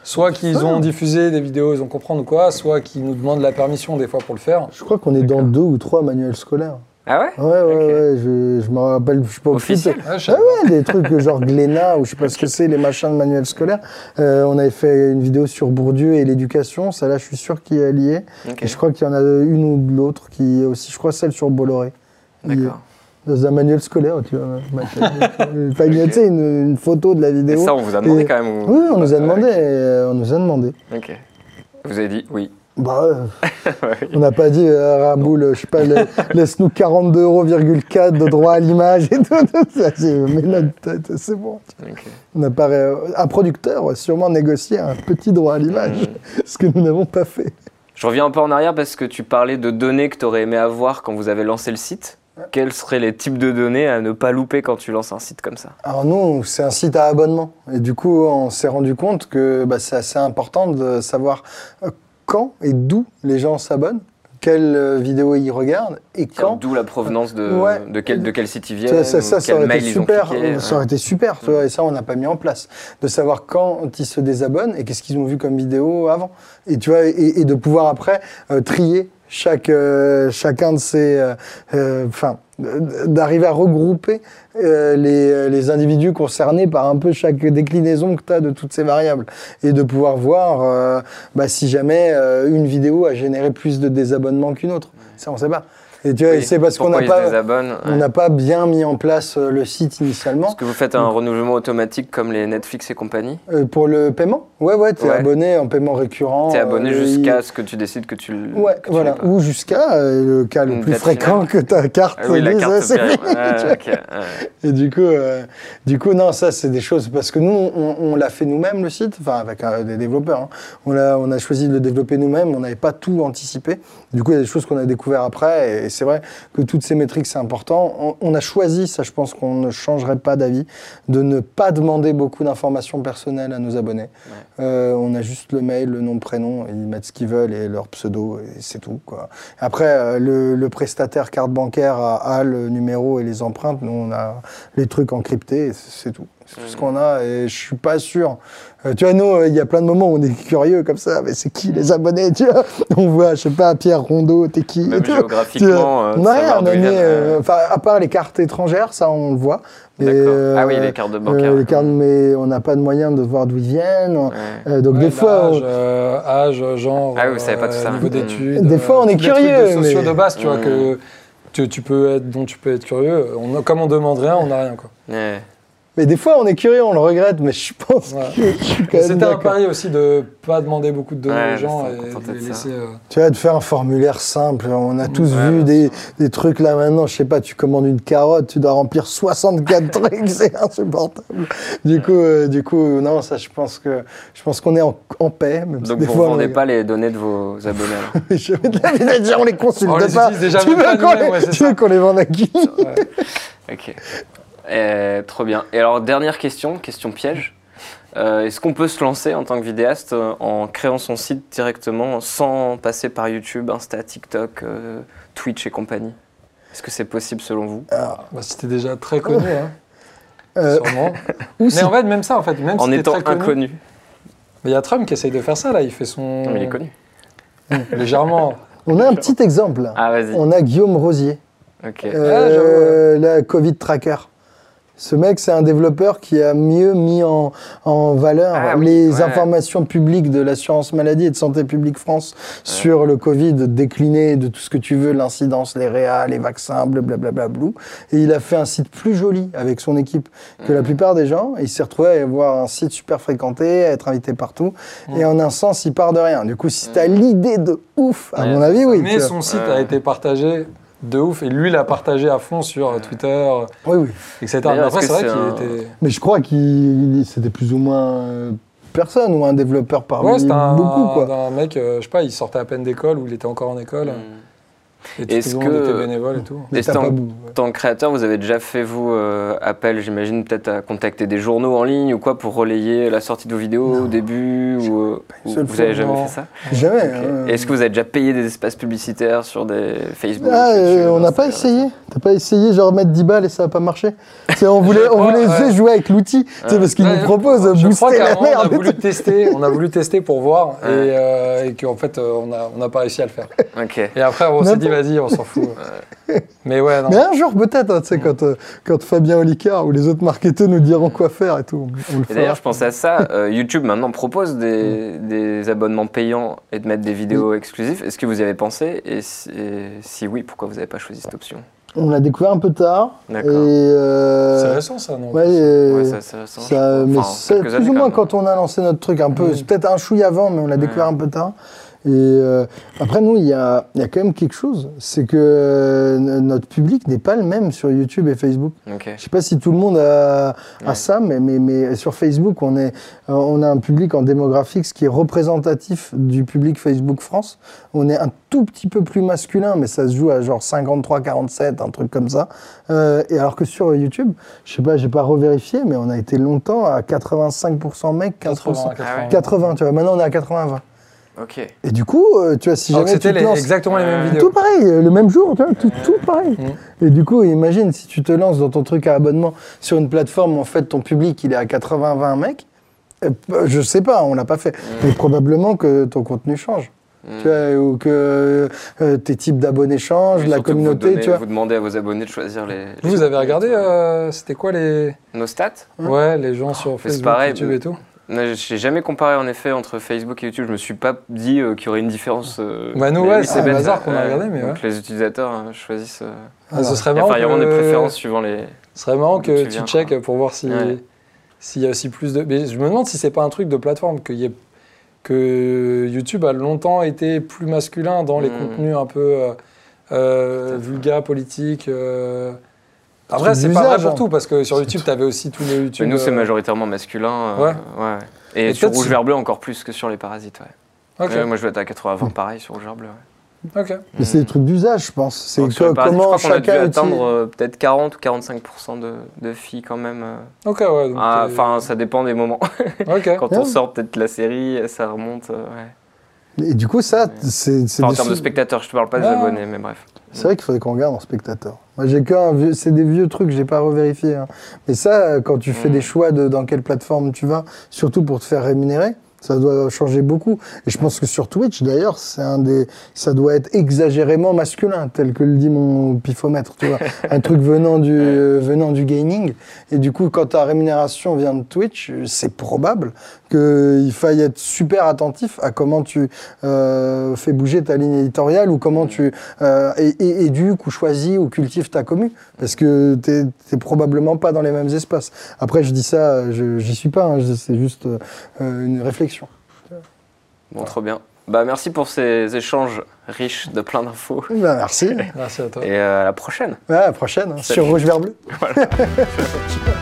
soit qu'ils Ça. ont diffusé des vidéos, ils ont comprendre ou quoi, soit qu'ils nous demandent la permission des fois pour le faire. Je crois qu'on est dans deux ou trois manuels scolaires. Ah ouais Ouais, ouais, ouais, je, je me rappelle, je sais pas Officiel Ah sais ouais, des trucs genre Glénat ou je sais pas ce que c'est, les machins de manuels scolaires. Euh, on avait fait une vidéo sur Bourdieu et l'éducation, celle-là je suis sûr qu'il est lié. Et je crois qu'il y en a une ou l'autre qui est aussi, je crois celle sur Bolloré. D'accord. Dans un manuel scolaire, tu vois. [LAUGHS] Enfin, a, tu sais, une, une photo de la Et vidéo. ça, on vous a demandé Et- quand même ou- Oui, on nous a demandé. euh, On nous a demandé. Ok. Vous avez dit oui. Bah, [LAUGHS] euh, on n'a pas dit, euh, Raboul, je sais pas, la- laisse-nous 42,4 euros de droit à l'image et tout. tout ça. J'ai mis notre tête, c'est bon. On n'a pas, ré- un producteur a sûrement négocié un petit droit à l'image, Mm. [LAUGHS] ce que nous n'avons pas fait. Je reviens un peu en arrière parce que tu parlais de données que tu aurais aimé avoir quand vous avez lancé le site. Quels seraient les types de données à ne pas louper quand tu lances un site comme ça Alors nous, c'est un site à abonnement. Et du coup, on s'est rendu compte que bah, c'est assez important de savoir euh, quand et d'où les gens s'abonnent, quelles euh, vidéos ils regardent et quand. D'où la provenance de, Ouais. de, quel, de quel site ils viennent, ça, ça, ou ça aurait été super. cliqué. hein. Ça aurait été super, tu vois, et ça, on n'a pas mis en place. De savoir quand ils se désabonnent et qu'est-ce qu'ils ont vu comme vidéo avant. Et tu vois, et, et de pouvoir après euh, trier chaque, euh, chacun de ces. euh, euh, Enfin, d'arriver à regrouper euh, les, les individus concernés par un peu chaque déclinaison que tu as de toutes ces variables. Et de pouvoir voir bah, si jamais une vidéo a généré plus de désabonnements qu'une autre. Ça, on sait pas. Et tu vois, Oui. c'est parce qu'on n'a pas. désabonnent On ouais. n'a pas bien mis en place euh, le site initialement. Est-ce que vous faites un renouvellement automatique comme les Netflix et compagnie? Euh, pour le paiement? Ouais, ouais, tu es Ouais. abonné en paiement récurrent. T'es abonné euh, jusqu'à il- ce que tu décides que tu le. Ouais, tu voilà. Ou jusqu'à euh, le cas le plus fréquent finale. que ta carte Ah oui, la carte [LAUGHS] Ah, tu ouais. Et du coup, du coup, non, ça, c'est des choses parce que nous, on, on l'a fait nous-mêmes le site, enfin avec des développeurs. hein. On a choisi de le développer nous-mêmes. On n'avait pas tout anticipé. Du coup, il y a des choses qu'on a découvert après, et c'est vrai que toutes ces métriques, c'est important. On, on a choisi, ça, je pense qu'on ne changerait pas d'avis, de ne pas demander beaucoup d'informations personnelles à nos abonnés. Euh, on a juste le mail, le nom, prénom, et ils mettent ce qu'ils veulent et leur pseudo, et c'est tout. Quoi. Après, euh, le, le prestataire carte bancaire a, a le numéro et les empreintes. Nous, on a les trucs encryptés, et c'est tout. C'est tout ce qu'on a, et je suis pas sûr. Euh, tu vois, nous, euh, il y a plein de moments où on est curieux comme ça, mais c'est qui les abonnés, tu vois [LAUGHS] On voit, je sais pas, Pierre Rondeau, t'es qui Même tout. Tu vois, géographiquement, euh, on a rien, savoir on euh, euh, enfin, à part les cartes étrangères, ça, on le voit. Ah oui, les cartes de bancaire. euh, les cartes, mais on n'a pas de moyen de voir d'où ils viennent. Ouais. Euh, donc Ouais, des fois, on- euh, âge, genre, Ah oui, vous savez pas tout ça. niveau d'études. Des fois, on est curieux, de sociaux mais- de base, tu vois, Mm. que tu, tu peux être, dont tu peux être curieux. On, comme on demande rien, on n'a rien, quoi. Ouais. Mais des fois on est curieux, on le regrette, mais je pense Ouais. que je suis quand même C'était un pari aussi de pas demander beaucoup de données Ouais, aux gens et de de les laisser. euh, Tu vois, de faire un formulaire simple. On a tous Ouais, vu des, des trucs là maintenant. Je sais pas, tu commandes une carotte, tu dois remplir 64 [LAUGHS] trucs, c'est insupportable. Du coup, euh, du coup, non, ça, je pense que je pense qu'on est en, en paix. Même si Donc des vous ne on vendez pas les données de vos abonnés [LAUGHS] Je vais te la dire, déjà, on les consulte On les pas. utilise déjà tu veux qu'on les, qu'on les vende à qui ouais. Ok. Euh, trop bien. Et alors, dernière question, question piège. Euh, Est-ce qu'on peut se lancer en tant que vidéaste euh, en créant son site directement sans passer par YouTube, Insta, TikTok, euh, Twitch et compagnie? Est-ce que c'est possible selon vous? Alors, Bah, C'était déjà très connu, hein, euh, sûrement. [LAUGHS] ou Mais si- en fait, même ça, en fait, même En si étant très inconnu. Mais il y a Trump qui essaye de faire ça, là. Il fait son. Non, mais il est connu. [LAUGHS] Légèrement. on a un petit exemple. Ah, vas-y. On a Guillaume Rosier. Ok. Euh, la Covid Tracker. Ce mec, c'est un développeur qui a mieux mis en, en valeur Ah oui, les ouais. informations publiques de l'assurance maladie et de Santé publique France sur le Covid, décliné de tout ce que tu veux, l'incidence, les réa, les vaccins, blablabla. blou. Et il a fait un site plus joli avec son équipe que la plupart des gens. Et il s'est retrouvé à avoir un site super fréquenté, à être invité partout. Et en un sens, il part de rien. Du coup, si tu as l'idée de ouf, à Ouais, mon avis, oui. Mais son site Ouais. a été partagé de ouf. Et lui, il a partagé à fond sur euh, Twitter, Oui, oui. etc. D'ailleurs, Mais après, c'est vrai qu'il un- était. Mais je crois qu'il c'était plus ou moins euh, personne ou un développeur parmi Ouais, c'était un, beaucoup quoi. un mec, euh, je sais pas, il sortait à peine d'école ou il était encore en école. Hmm. Est-ce que- était bénévole et tout. Mais Et t'as c'est pas en- tant que créateur, vous avez déjà fait, vous, euh, appel, j'imagine, peut-être à contacter des journaux en ligne ou quoi pour relayer la sortie de vos vidéos Non. au début ou, euh, Vous avez jamais fait ça Jamais. Hein. Est-ce que vous avez déjà payé des espaces publicitaires sur des Facebook Ah, euh, on n'a pas essayé. T'as pas essayé genre mettre 10 balles et ça a pas marché. On [LAUGHS] voulait, on crois, voulait ouais. jouer avec l'outil, Ouais. parce qu'il Ouais, nous propose de je crois booster un la moment, on a merde. voulu [LAUGHS] tester, on a voulu tester pour voir et, euh, et qu'en fait euh, on n'a on n'a pas réussi à le faire. [LAUGHS] Et après on s'est N'importe- dit vas-y on s'en fout. Mais ouais non. Mais un jour peut-être, hein, tu sais, quand, euh, quand Fabien Olicard ou les autres marketeurs nous diront quoi faire et tout, Et d'ailleurs, je pensais à ça. euh, YouTube maintenant propose des, des abonnements payants et de mettre des vidéos exclusives. Est-ce que vous y avez pensé et si, et si oui, pourquoi vous n'avez pas choisi cette option? On l'a découvert un peu tard. Et, D'accord. euh, C'est récent ça, non? Ouais, euh, Ouais, ça, mais Enfin, c'est plus ou moins quand on a lancé notre truc, un peu, c'est peut-être un chouille avant, mais on l'a découvert un peu tard. Et euh, après, nous, il y a, il y a quand même quelque chose, c'est que euh, notre public n'est pas le même sur YouTube et Facebook. Ok. Je sais pas si tout le monde a, a Ouais. ça, mais, mais, mais sur Facebook, on, est, euh, on a un public en démographique ce qui est représentatif du public Facebook France. On est un tout petit peu plus masculin, mais ça se joue à genre 53, 47, un truc comme ça. Euh, et alors que sur YouTube, je sais pas, j'ai pas revérifié, mais on a été longtemps à 85% mecs, 15%. 80, Ah ouais. 80, tu vois. Maintenant, on est à 80-20. Ok. Et du coup, euh, tu vois, si Alors jamais tu c'était te lances... exactement les mêmes Ouais. vidéos. Tout pareil, euh, le même jour, tu vois, tout, tout pareil. Mm. Et du coup, imagine si tu te lances dans ton truc à abonnement sur une plateforme où en fait ton public il est à 80-20 mecs. euh, Je sais pas, on l'a pas fait. Mais probablement que ton contenu change. Mm. Tu vois, ou que euh, tes types d'abonnés changent, Oui, la vous communauté, donnez- tu vois. Vous demandez à vos abonnés de choisir les. les Vous, vous avez regardé, euh, c'était quoi les, nos stats? Ouais, les gens sur Facebook, pareil, YouTube mais- et tout Non, J'ai jamais comparé en effet entre Facebook et YouTube. Je me suis pas dit euh, qu'il y aurait une différence. euh, Bah, nous, mais ouais, c'est un hasard qu'on a euh, regardé, mais donc les utilisateurs euh, choisissent. euh, Ah, Ce serait il y a marrant, enfin, il y a vraiment des que- préférences suivant les. Ce serait marrant que tu tu, viens, checkes quoi. pour voir Ouais. s'il y a aussi plus de. Mais je me demande si c'est pas un truc de plateforme qu'il y ait- que YouTube a longtemps été plus masculin dans les Mm. contenus un peu euh, euh, vulgaires, politiques. Après, C'est pas vrai pour hein. tout parce que sur YouTube, tu avais aussi tous les YouTube. Mais nous, c'est euh, majoritairement masculin. euh, Ouais. ouais. Et Et sur Rouge Vert Bleu encore plus que sur les Parasites. Ouais. Moi, je vais être à 80 pareil sur Rouge Vert Bleu. ouais. ok. Mais c'est des trucs d'usage, je pense. C'est que- comment je crois a dû atteindre euh, peut-être 40 ou 45% de, de filles quand même. euh. Ok, ouais. Ah, Enfin, ça dépend des moments. [LAUGHS] ok. Quand on sort peut-être la série, ça remonte. euh, ouais. Et du coup, ça, c'est Enfin, en termes de spectateurs, je te parle pas des Ah. abonnés, mais bref. C'est vrai qu'il faudrait qu'on regarde en spectateur. Moi, j'ai qu'un vieux, c'est des vieux trucs, j'ai pas revérifié. hein. Mais ça, euh, quand tu fais Mm. des choix de dans quelle plateforme tu vas, surtout pour te faire rémunérer, ça doit changer beaucoup. Et je pense que sur Twitch, d'ailleurs, c'est un des, ça doit être exagérément masculin, tel que le dit mon pifomètre, tu vois. [LAUGHS] un truc venant du, euh, venant du gaming. Et du coup, quand ta rémunération vient de Twitch, euh, c'est probable qu'il faille être super attentif à comment tu euh, fais bouger ta ligne éditoriale ou comment tu euh, é- é- éduques ou choisis ou cultives ta commu. Parce que t'es t'es probablement pas dans les mêmes espaces. Après, je dis ça, je- j'y suis pas, hein, je- c'est juste euh, une réflexion. Bon, trop bien. Bah, merci pour ces échanges riches de plein d'infos. Ben, merci. [LAUGHS] Merci à toi. Et euh, à la prochaine. Ouais, à la prochaine, hein, sur Rouge Vert Bleu. [LAUGHS] Voilà. [LAUGHS]